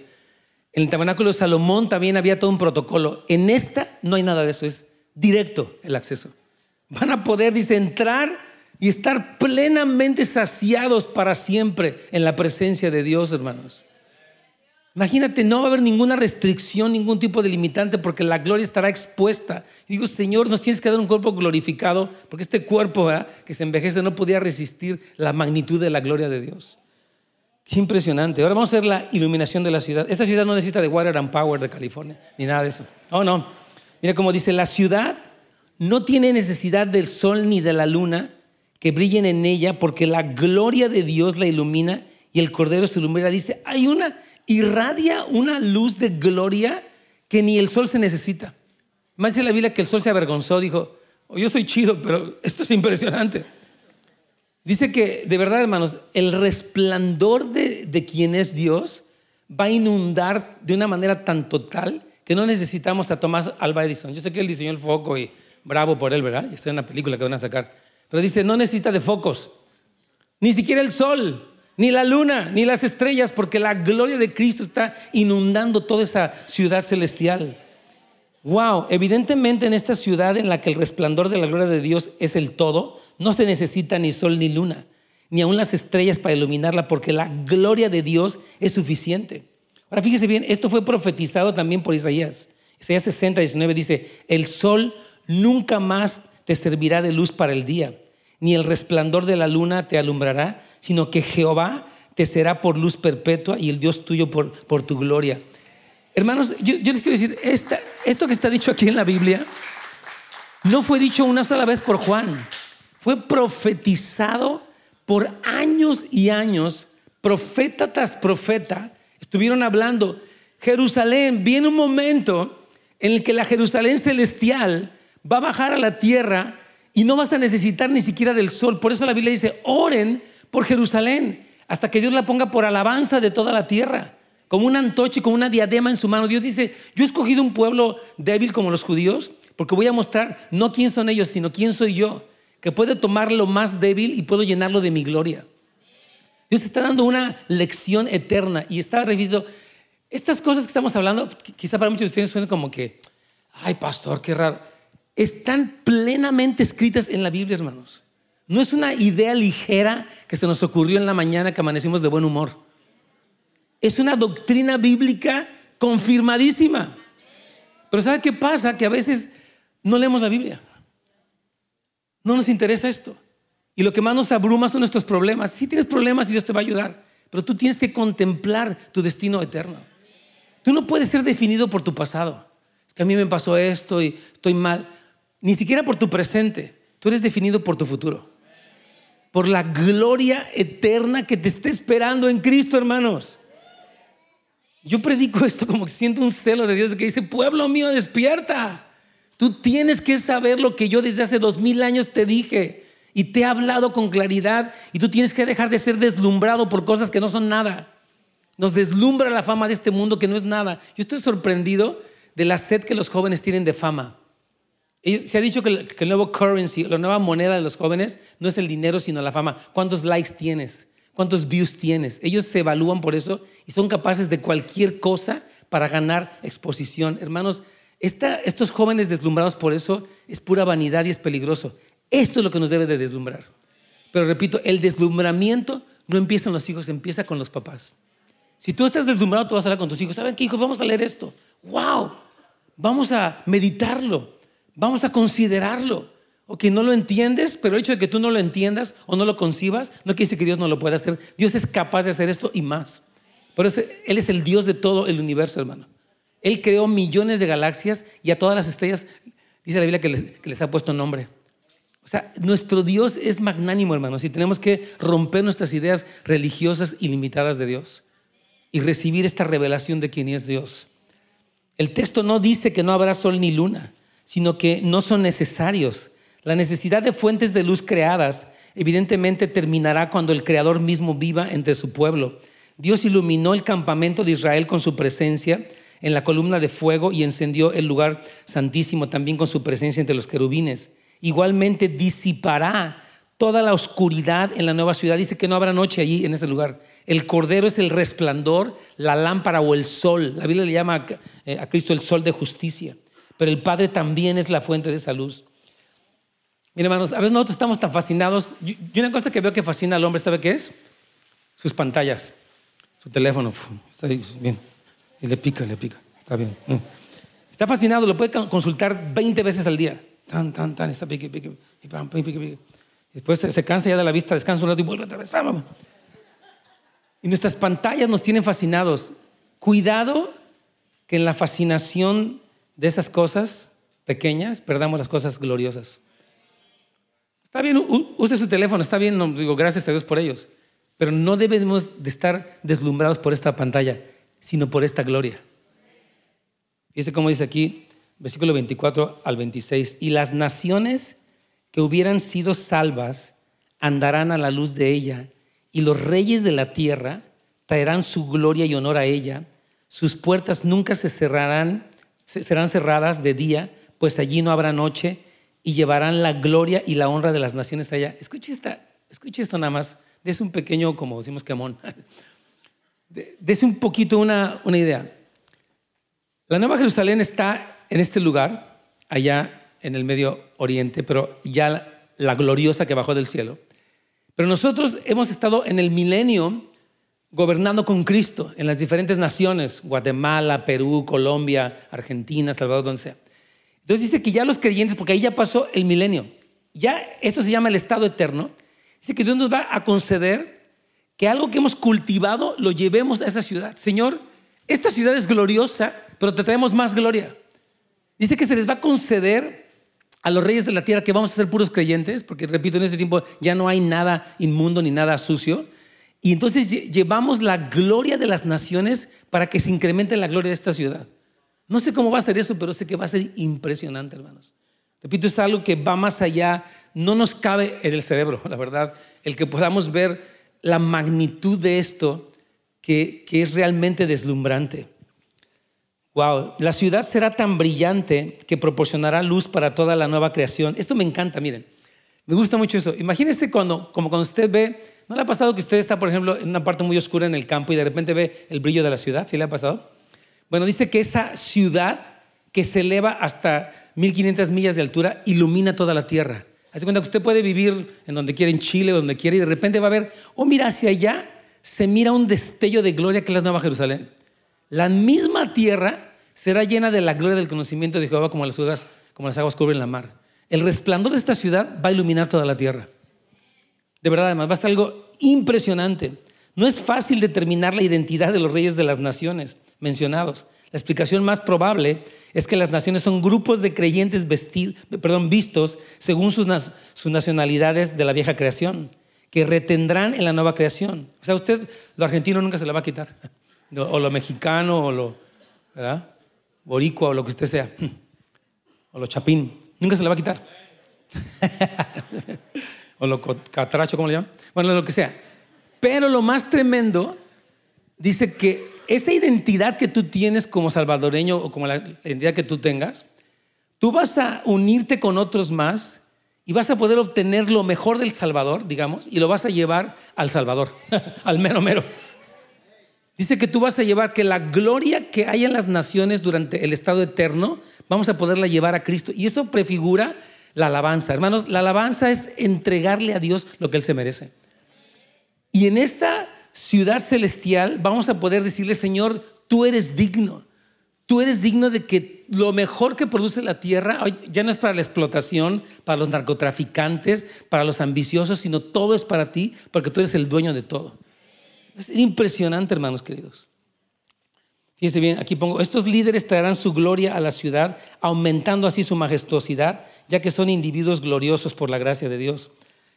En el tabernáculo de Salomón también había todo un protocolo. En esta no hay nada de eso, es directo el acceso. Van a poder, dice, entrar y estar plenamente saciados para siempre en la presencia de Dios, hermanos. Imagínate, no va a haber ninguna restricción, ningún tipo de limitante, porque la gloria estará expuesta. Digo, Señor, nos tienes que dar un cuerpo glorificado, porque este cuerpo que se envejece no podía resistir la magnitud de la gloria de Dios. Qué impresionante. Ahora vamos a ver la iluminación de la ciudad. Esta ciudad no necesita de Water and Power de California, ni nada de eso. Oh, no. Mira cómo dice, la ciudad no tiene necesidad del sol ni de la luna que brillen en ella, porque la gloria de Dios la ilumina y el Cordero se ilumina. Dice, hay una, irradia una luz de gloria que ni el sol se necesita. Más dice la Biblia que el sol se avergonzó, dijo, oh, yo soy chido, pero esto es impresionante. Dice que, de verdad, hermanos, el resplandor de, de quien es Dios va a inundar de una manera tan total que no necesitamos a Tomás Alba Edison. Yo sé que él diseñó el foco y bravo por él, ¿verdad? Está en la película que van a sacar. Pero dice, no necesita de focos, ni siquiera el sol, ni la luna, ni las estrellas, porque la gloria de Cristo está inundando toda esa ciudad celestial. Wow, evidentemente en esta ciudad en la que el resplandor de la gloria de Dios es el todo, no se necesita ni sol ni luna, ni aun las estrellas para iluminarla, porque la gloria de Dios es suficiente. Ahora fíjese bien, esto fue profetizado también por Isaías. Isaías 60, 19 dice, el sol nunca más te servirá de luz para el día, ni el resplandor de la luna te alumbrará, sino que Jehová te será por luz perpetua y el Dios tuyo por, por tu gloria. Hermanos, yo, les quiero decir, esto que está dicho aquí en la Biblia no fue dicho una sola vez por Juan, fue profetizado por años y años, profeta tras profeta, estuvieron hablando, Jerusalén, viene un momento en el que la Jerusalén celestial va a bajar a la tierra y no vas a necesitar ni siquiera del sol. Por eso la Biblia dice, oren por Jerusalén hasta que Dios la ponga por alabanza de toda la tierra, como un antoche, como una diadema en su mano. Dios dice, yo he escogido un pueblo débil como los judíos porque voy a mostrar no quién son ellos, sino quién soy yo, que puede tomar lo más débil y puedo llenarlo de mi gloria. Dios está dando una lección eterna y está refiriendo, estas cosas que estamos hablando, quizá para muchos de ustedes suenen como que, ay pastor, qué raro están plenamente escritas en la Biblia, hermanos. No es una idea ligera que se nos ocurrió en la mañana que amanecimos de buen humor. Es una doctrina bíblica confirmadísima. Pero ¿sabe qué pasa? Que a veces no leemos la Biblia. No nos interesa esto. Y lo que más nos abruma son nuestros problemas. Si tienes problemas, Dios te va a ayudar. Pero tú tienes que contemplar tu destino eterno. Tú no puedes ser definido por tu pasado. Que a mí me pasó esto y estoy mal ni siquiera por tu presente. Tú eres definido por tu futuro. Por la gloria eterna que te está esperando en Cristo, hermanos. Yo predico esto como que siento un celo de Dios que dice, pueblo mío, despierta. Tú tienes que saber lo que yo desde hace dos mil años te dije y te he hablado con claridad y tú tienes que dejar de ser deslumbrado por cosas que no son nada. Nos deslumbra la fama de este mundo que no es nada. Yo estoy sorprendido de la sed que los jóvenes tienen de fama. Se ha dicho que el, nuevo currency, la nueva moneda de los jóvenes, no es el dinero, sino la fama. ¿Cuántos likes tienes? ¿Cuántos views tienes? Ellos se evalúan por eso y son capaces de cualquier cosa para ganar exposición. Hermanos, estos jóvenes deslumbrados por eso es pura vanidad y es peligroso. Esto es lo que nos debe de deslumbrar. Pero repito, el deslumbramiento no empieza en los hijos, empieza con los papás. Si tú estás deslumbrado, tú vas a hablar con tus hijos. ¿Saben qué, hijos? Vamos a leer esto. ¡Wow! Vamos a meditarlo. Vamos a considerarlo. Ok, no lo entiendes, pero el hecho de que tú no lo entiendas o no lo concibas, no quiere decir que Dios no lo pueda hacer. Dios es capaz de hacer esto y más. Por eso Él es el Dios de todo el universo, hermano. Él creó millones de galaxias y a todas las estrellas, dice la Biblia que les, ha puesto nombre. O sea, nuestro Dios es magnánimo, hermanos, y tenemos que romper nuestras ideas religiosas ilimitadas de Dios y recibir esta revelación de quién es Dios. El texto no dice que no habrá sol ni luna, sino que no son necesarios. La necesidad de fuentes de luz creadas evidentemente terminará cuando el Creador mismo viva entre su pueblo. Dios iluminó el campamento de Israel con su presencia en la columna de fuego y encendió el lugar santísimo también con su presencia entre los querubines. Igualmente disipará toda la oscuridad en la nueva ciudad. Dice que no habrá noche allí en ese lugar. El cordero es el resplandor, la lámpara o el sol. La Biblia le llama a eh, Cristo el sol de justicia. Pero el Padre también es la fuente de esa luz. Miren, hermanos, a veces nosotros estamos tan fascinados. Yo, una cosa que veo que fascina al hombre, ¿sabe qué es? Sus pantallas, su teléfono. está bien. Y le pica, le pica. Está bien. Mm. Está fascinado, lo puede consultar 20 veces al día. Tan, tan, tan, está pique, pique, y pam, pique, pique. Después se, cansa ya de la vista, descansa un rato y vuelve otra vez. Y nuestras pantallas nos tienen fascinados. Cuidado que en la fascinación de esas cosas pequeñas perdamos las cosas gloriosas. Está bien, use su teléfono, está bien, no, digo gracias a Dios por ellos, pero no debemos de estar deslumbrados por esta pantalla, sino por esta gloria. Fíjese cómo dice aquí, versículo 24 al 26, y las naciones que hubieran sido salvas andarán a la luz de ella, y los reyes de la tierra traerán su gloria y honor a ella. Sus puertas nunca se cerrarán, serán cerradas de día, pues allí no habrá noche, y llevarán la gloria y la honra de las naciones allá. Escuche, esta, escuche esto nada más, des un pequeño, como decimos, quemón. Dese un poquito una, idea. La Nueva Jerusalén está en este lugar, allá en el Medio Oriente, pero ya la, gloriosa que bajó del cielo. Pero nosotros hemos estado en el milenio gobernando con Cristo en las diferentes naciones, Guatemala, Perú, Colombia, Argentina, Salvador, donde sea. Entonces dice que ya los creyentes, porque ahí ya pasó el milenio, ya esto se llama el estado eterno, dice que Dios nos va a conceder que algo que hemos cultivado lo llevemos a esa ciudad. Señor, esta ciudad es gloriosa, pero te traemos más gloria. Dice que se les va a conceder a los reyes de la tierra que vamos a ser puros creyentes, porque repito, en este tiempo ya no hay nada inmundo ni nada sucio. Y entonces llevamos la gloria de las naciones para que se incremente la gloria de esta ciudad. No sé cómo va a ser eso, pero sé que va a ser impresionante, hermanos. Repito, es algo que va más allá, no nos cabe en el cerebro, la verdad, el que podamos ver la magnitud de esto que, que es realmente deslumbrante. Wow, la ciudad será tan brillante que proporcionará luz para toda la nueva creación. Esto me encanta, miren. Me gusta mucho eso. Imagínense cuando, como cuando usted ve, ¿no le ha pasado que usted está, por ejemplo, en una parte muy oscura en el campo y de repente ve el brillo de la ciudad? ¿Sí le ha pasado? Bueno, dice que esa ciudad que se eleva hasta 1500 millas de altura ilumina toda la tierra. Hace cuenta que usted puede vivir en donde quiera, en Chile, donde quiera, y de repente va a ver, oh, mira, hacia allá se mira un destello de gloria que es la Nueva Jerusalén. La misma tierra será llena de la gloria del conocimiento de Jehová como las, aguas, como las aguas cubren la mar. El resplandor de esta ciudad va a iluminar toda la tierra. De verdad, además, va a ser algo impresionante. No es fácil determinar la identidad de los reyes de las naciones mencionados. La explicación más probable es que las naciones son grupos de creyentes perdón, vistos según sus, sus nacionalidades de la vieja creación, que retendrán en la nueva creación. O sea, usted, lo argentino nunca se la va a quitar o lo mexicano, o lo ¿verdad? boricua, o lo que usted sea, o lo chapín, nunca se le va a quitar. o lo catracho, ¿cómo le llaman? Bueno, lo que sea. Pero lo más tremendo dice que esa identidad que tú tienes como salvadoreño o como la identidad que tú tengas, tú vas a unirte con otros más y vas a poder obtener lo mejor del Salvador, digamos, y lo vas a llevar al Salvador, al mero mero. Dice que tú vas a llevar que la gloria que hay en las naciones durante el estado eterno, vamos a poderla llevar a Cristo. Y eso prefigura la alabanza. Hermanos, la alabanza es entregarle a Dios lo que Él se merece. Y en esta ciudad celestial vamos a poder decirle, Señor, tú eres digno. Tú eres digno de que lo mejor que produce la tierra ya no es para la explotación, para los narcotraficantes, para los ambiciosos, sino todo es para ti, porque tú eres el dueño de todo. Es impresionante, hermanos queridos. Fíjense bien, aquí pongo, estos líderes traerán su gloria a la ciudad, aumentando así su majestuosidad, ya que son individuos gloriosos por la gracia de Dios.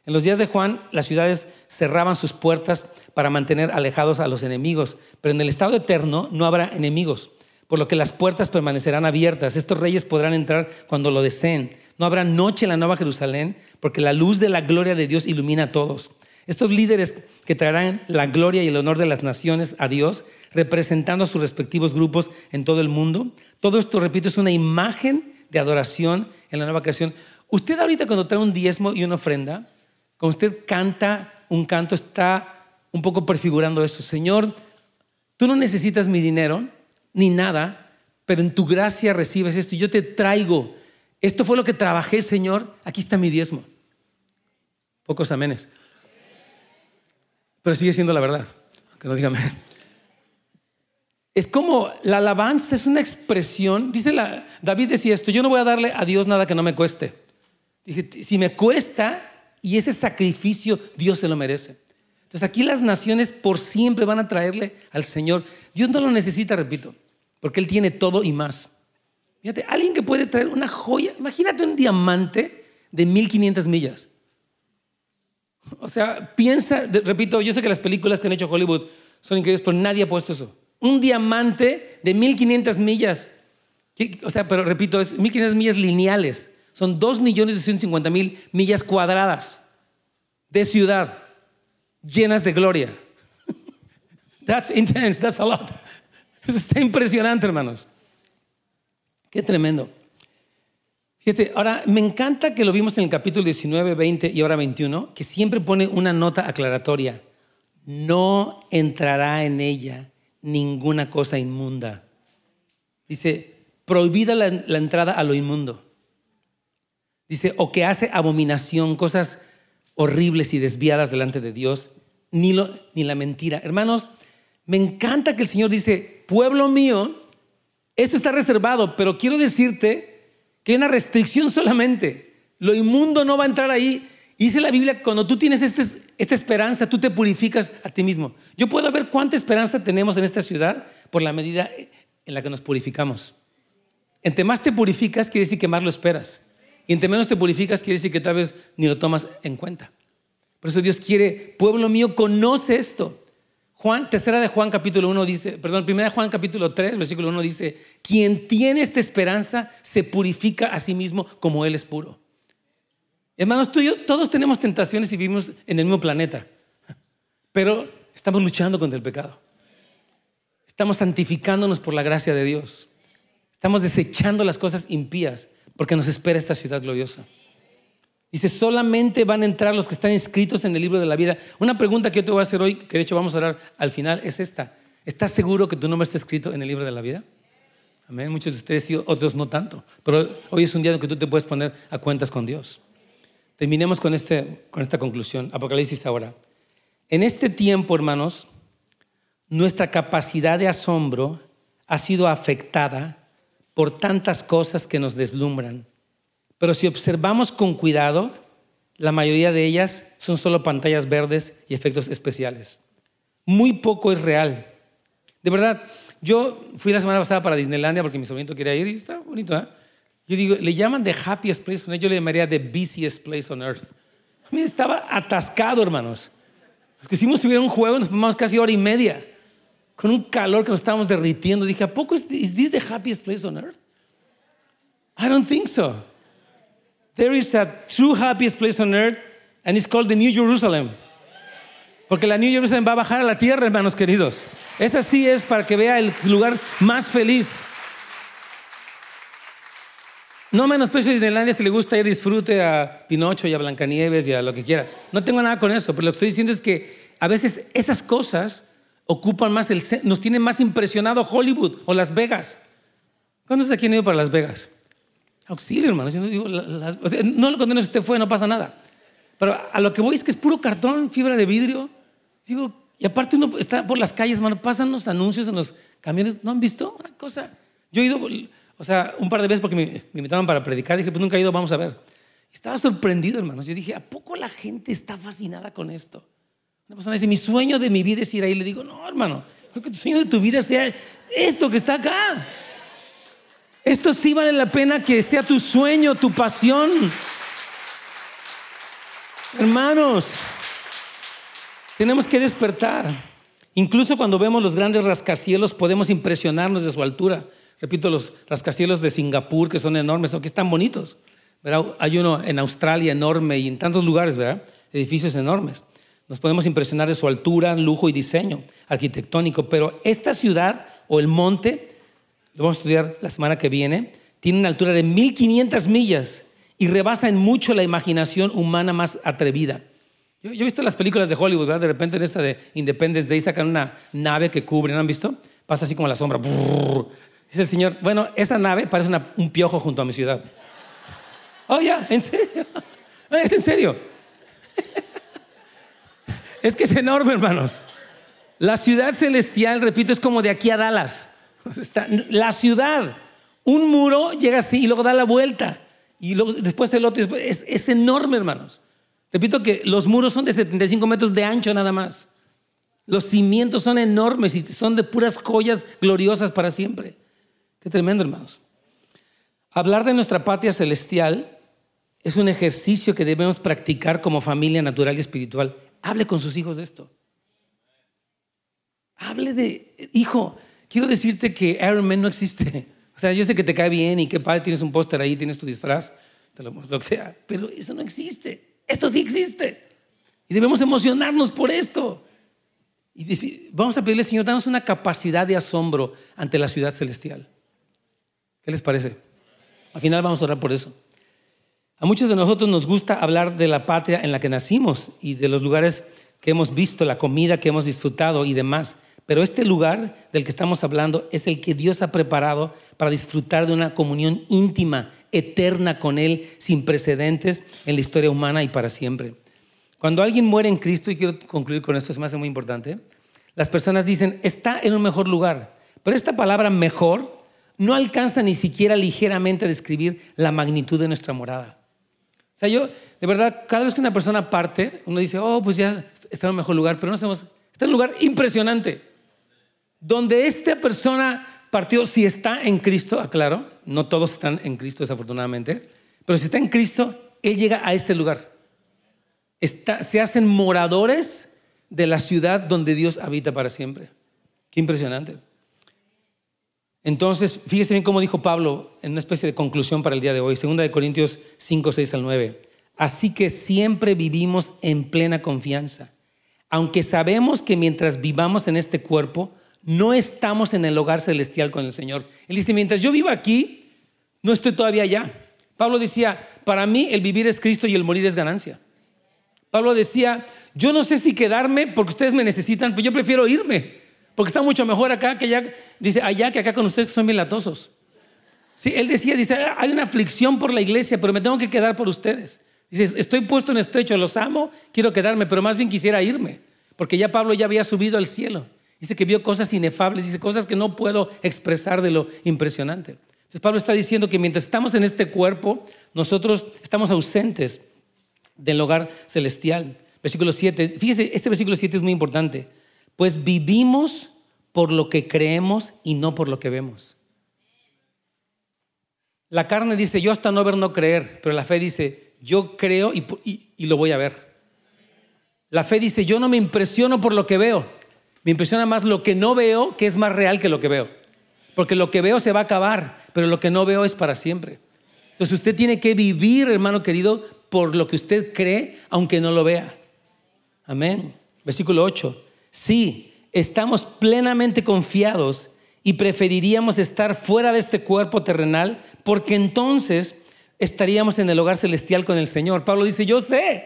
En los días de Juan, las ciudades cerraban sus puertas para mantener alejados a los enemigos, pero en el estado eterno no habrá enemigos por lo que las puertas permanecerán abiertas. Estos reyes podrán entrar cuando lo deseen. No habrá noche en la Nueva Jerusalén, porque la luz de la gloria de Dios ilumina a todos. Estos líderes que traerán la gloria y el honor de las naciones a Dios, representando a sus respectivos grupos en todo el mundo. Todo esto, repito, es una imagen de adoración en la nueva creación. Usted ahorita cuando trae un diezmo y una ofrenda, cuando usted canta un canto, está un poco prefigurando eso. Señor, tú no necesitas mi dinero, ni nada, pero en tu gracia recibes esto yo te traigo. Esto fue lo que trabajé, Señor. Aquí está mi diezmo. Pocos amenes. Pero sigue siendo la verdad. Que no dígame. Es como la alabanza es una expresión. Dice la, David decía esto: Yo no voy a darle a Dios nada que no me cueste. Dije, si me cuesta y ese sacrificio, Dios se lo merece. Entonces aquí las naciones por siempre van a traerle al Señor. Dios no lo necesita, repito porque Él tiene todo y más. Fíjate, alguien que puede traer una joya, imagínate un diamante de 1500 millas. O sea, piensa, repito, yo sé que las películas que han hecho Hollywood son increíbles, pero nadie ha puesto eso. Un diamante de 1500 millas. O sea, pero repito, es 1500 millas lineales. Son 2.250.000 millas cuadradas de ciudad llenas de gloria. That's intense, that's a lot. Eso está impresionante, hermanos. Qué tremendo. Fíjate, ahora me encanta que lo vimos en el capítulo 19, 20 y ahora 21, que siempre pone una nota aclaratoria. No entrará en ella ninguna cosa inmunda. Dice, prohibida la, entrada a lo inmundo. Dice, o que hace abominación, cosas horribles y desviadas delante de Dios, ni, la mentira. Hermanos, me encanta que el Señor dice, pueblo mío, esto está reservado, pero quiero decirte que hay una restricción solamente. Lo inmundo no va a entrar ahí. dice la Biblia, cuando tú tienes este, esta esperanza, tú te purificas a ti mismo. Yo puedo ver cuánta esperanza tenemos en esta ciudad por la medida en la que nos purificamos. Entre más te purificas, quiere decir que más lo esperas. Y entre menos te purificas, quiere decir que tal vez ni lo tomas en cuenta. Por eso Dios quiere, pueblo mío, conoce esto. Juan, tercera de Juan capítulo 1 dice, perdón, primera de Juan capítulo 3, versículo 1 dice, quien tiene esta esperanza se purifica a sí mismo como Él es puro. Hermanos, tú y yo, todos tenemos tentaciones y vivimos en el mismo planeta, pero estamos luchando contra el pecado. Estamos santificándonos por la gracia de Dios. Estamos desechando las cosas impías porque nos espera esta ciudad gloriosa. Dice, solamente van a entrar los que están inscritos en el libro de la vida. Una pregunta que yo te voy a hacer hoy, que de hecho vamos a hablar al final, es esta. ¿Estás seguro que tu nombre está escrito en el libro de la vida? Amén. Muchos de ustedes y otros no tanto. Pero hoy es un día en que tú te puedes poner a cuentas con Dios. Terminemos con, este, con esta conclusión. Apocalipsis ahora. En este tiempo, hermanos, nuestra capacidad de asombro ha sido afectada por tantas cosas que nos deslumbran pero si observamos con cuidado, la mayoría de ellas son solo pantallas verdes y efectos especiales. Muy poco es real. De verdad, yo fui la semana pasada para Disneylandia porque mi sobrino quería ir y está bonito. ¿eh? Yo digo, le llaman the happiest place on earth, yo le llamaría the busiest place on earth. A mí estaba atascado, hermanos. Es que hicimos subir un juego, nos tomamos casi hora y media, con un calor que nos estábamos derritiendo. Dije, ¿a poco es this the happiest place on earth? I don't think so. There is a true happiest place on earth, and it's called the New Jerusalem. Porque la New Jerusalem va a bajar a la tierra, hermanos queridos. Esa sí es para que vea el lugar más feliz. No menosprecio Disneylandia si le gusta ir disfrute a Pinocho y a Blancanieves y a lo que quiera. No tengo nada con eso, pero lo que estoy diciendo es que a veces esas cosas ocupan más el nos tienen más impresionado Hollywood o Las Vegas. ¿Cuántos aquí han ido para Las Vegas? Auxilio, hermano. no lo condeno si usted fue, no pasa nada. Pero a lo que voy es que es puro cartón, fibra de vidrio. Digo, y aparte uno está por las calles, hermano, pasan los anuncios en los camiones. ¿No han visto una cosa? Yo he ido, o sea, un par de veces porque me, me invitaron para predicar. Dije, pues nunca he ido, vamos a ver. Estaba sorprendido, hermanos. Yo dije, ¿a poco la gente está fascinada con esto? Una persona dice, mi sueño de mi vida es ir ahí. Le digo, no, hermano, creo que tu sueño de tu vida sea esto que está acá. Esto sí vale la pena que sea tu sueño, tu pasión. Hermanos, tenemos que despertar. Incluso cuando vemos los grandes rascacielos podemos impresionarnos de su altura. Repito, los rascacielos de Singapur, que son enormes, o que están bonitos. Hay uno en Australia enorme y en tantos lugares, ¿verdad? Edificios enormes. Nos podemos impresionar de su altura, lujo y diseño arquitectónico, pero esta ciudad o el monte, lo vamos a estudiar la semana que viene, tiene una altura de 1500 millas y rebasa en mucho la imaginación humana más atrevida. Yo, he visto las películas de Hollywood, ¿verdad? De repente en esta de Independence Day sacan una nave que cubre, ¿no han visto? Pasa así como la sombra. Dice el señor, bueno, esa nave parece un piojo junto a mi ciudad. Oh, ya, ¿en serio? Es en serio. Es que es enorme, hermanos. La ciudad celestial, repito, es como de aquí a Dallas. la ciudad, un muro llega así y luego da la vuelta. Y después el otro. Es, es enorme, hermanos. Repito que los muros son de 75 metros de ancho nada más. Los cimientos son enormes y son de puras joyas gloriosas para siempre. Qué tremendo, hermanos. Hablar de nuestra patria celestial es un ejercicio que debemos practicar como familia natural y espiritual. Hable con sus hijos de esto. Hable de, hijo, quiero decirte que Iron Man no existe. O sea, yo sé que te cae bien y que padre tienes un póster ahí, tienes tu disfraz, lo, lo que sea, pero eso no existe. Esto sí existe. Y debemos emocionarnos por esto. Y vamos a pedirle, Señor, danos una capacidad de asombro ante la ciudad celestial. ¿Qué les parece? Al final vamos a orar por eso. A muchos de nosotros nos gusta hablar de la patria en la que nacimos y de los lugares que hemos visto, la comida que hemos disfrutado y demás. Pero este lugar del que estamos hablando es el que Dios ha preparado para disfrutar de una comunión íntima, eterna con Él, sin precedentes en la historia humana y para siempre. Cuando alguien muere en Cristo, y quiero concluir con esto, se me hace muy importante, las personas dicen, está en un mejor lugar. Pero esta palabra mejor no alcanza ni siquiera ligeramente a describir la magnitud de nuestra morada. O sea, yo, de verdad, cada vez que una persona parte, uno dice, oh, pues ya está en un mejor lugar, pero no sabemos, está en un lugar impresionante. Donde esta persona partió, si está en Cristo, aclaro, no todos están en Cristo desafortunadamente, pero si está en Cristo, Él llega a este lugar. Está, se hacen moradores de la ciudad donde Dios habita para siempre. Qué impresionante. Entonces, fíjese bien cómo dijo Pablo en una especie de conclusión para el día de hoy, 2 Corintios 5, 6 al 9. Así que siempre vivimos en plena confianza, aunque sabemos que mientras vivamos en este cuerpo, no estamos en el hogar celestial con el Señor. Él dice, mientras yo vivo aquí, no estoy todavía allá. Pablo decía, para mí el vivir es Cristo y el morir es ganancia. Pablo decía, yo no sé si quedarme porque ustedes me necesitan, pero yo prefiero irme porque está mucho mejor acá que allá, dice, allá que acá con ustedes son bien latosos. Sí, él decía, dice, hay una aflicción por la iglesia, pero me tengo que quedar por ustedes. Dice, estoy puesto en estrecho, los amo, quiero quedarme, pero más bien quisiera irme, porque ya Pablo ya había subido al cielo. Dice que vio cosas inefables, dice cosas que no puedo expresar de lo impresionante. Entonces Pablo está diciendo que mientras estamos en este cuerpo, nosotros estamos ausentes del hogar celestial. Versículo 7, fíjese, este versículo 7 es muy importante pues vivimos por lo que creemos y no por lo que vemos. La carne dice, yo hasta no ver, no creer, pero la fe dice, yo creo y, lo voy a ver. La fe dice, yo no me impresiono por lo que veo, me impresiona más lo que no veo, que es más real que lo que veo. Porque lo que veo se va a acabar, pero lo que no veo es para siempre. Entonces usted tiene que vivir, hermano querido, por lo que usted cree, aunque no lo vea. Amén. Versículo 8. Sí, estamos plenamente confiados y preferiríamos estar fuera de este cuerpo terrenal porque entonces estaríamos en el hogar celestial con el Señor. Pablo dice, yo sé.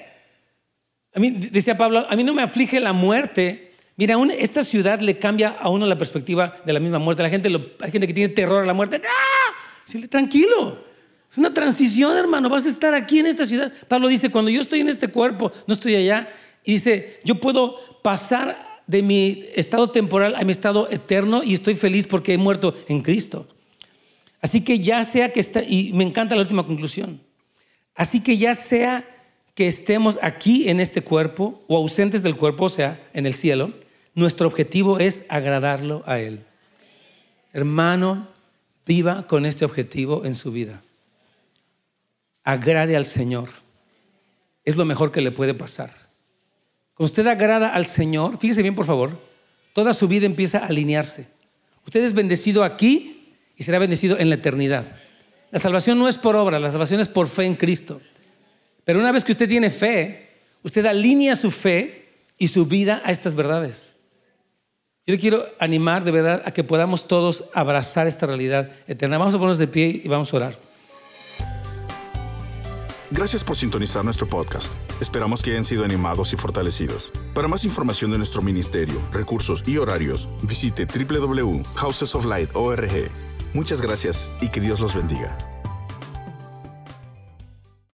A mí, decía Pablo, a mí no me aflige la muerte. Mira, esta ciudad le cambia a uno la perspectiva de la misma muerte. La gente, hay gente que tiene terror a la muerte. ¡Ah! tranquilo. Es una transición, hermano. Vas a estar aquí en esta ciudad. Pablo dice, cuando yo estoy en este cuerpo, no estoy allá. Y dice, yo puedo pasar de mi estado temporal a mi estado eterno y estoy feliz porque he muerto en Cristo. Así que ya sea que está, y me encanta la última conclusión, así que ya sea que estemos aquí en este cuerpo o ausentes del cuerpo, o sea, en el cielo, nuestro objetivo es agradarlo a Él. Hermano, viva con este objetivo en su vida. Agrade al Señor. Es lo mejor que le puede pasar. Usted agrada al Señor, fíjese bien por favor, toda su vida empieza a alinearse. Usted es bendecido aquí y será bendecido en la eternidad. La salvación no es por obra, la salvación es por fe en Cristo. Pero una vez que usted tiene fe, usted alinea su fe y su vida a estas verdades. Yo le quiero animar de verdad a que podamos todos abrazar esta realidad eterna. Vamos a ponernos de pie y vamos a orar. Gracias por sintonizar nuestro podcast. Esperamos que hayan sido animados y fortalecidos. Para más información de nuestro ministerio, recursos y horarios, visite www.housesoflight.org. Muchas gracias y que Dios los bendiga.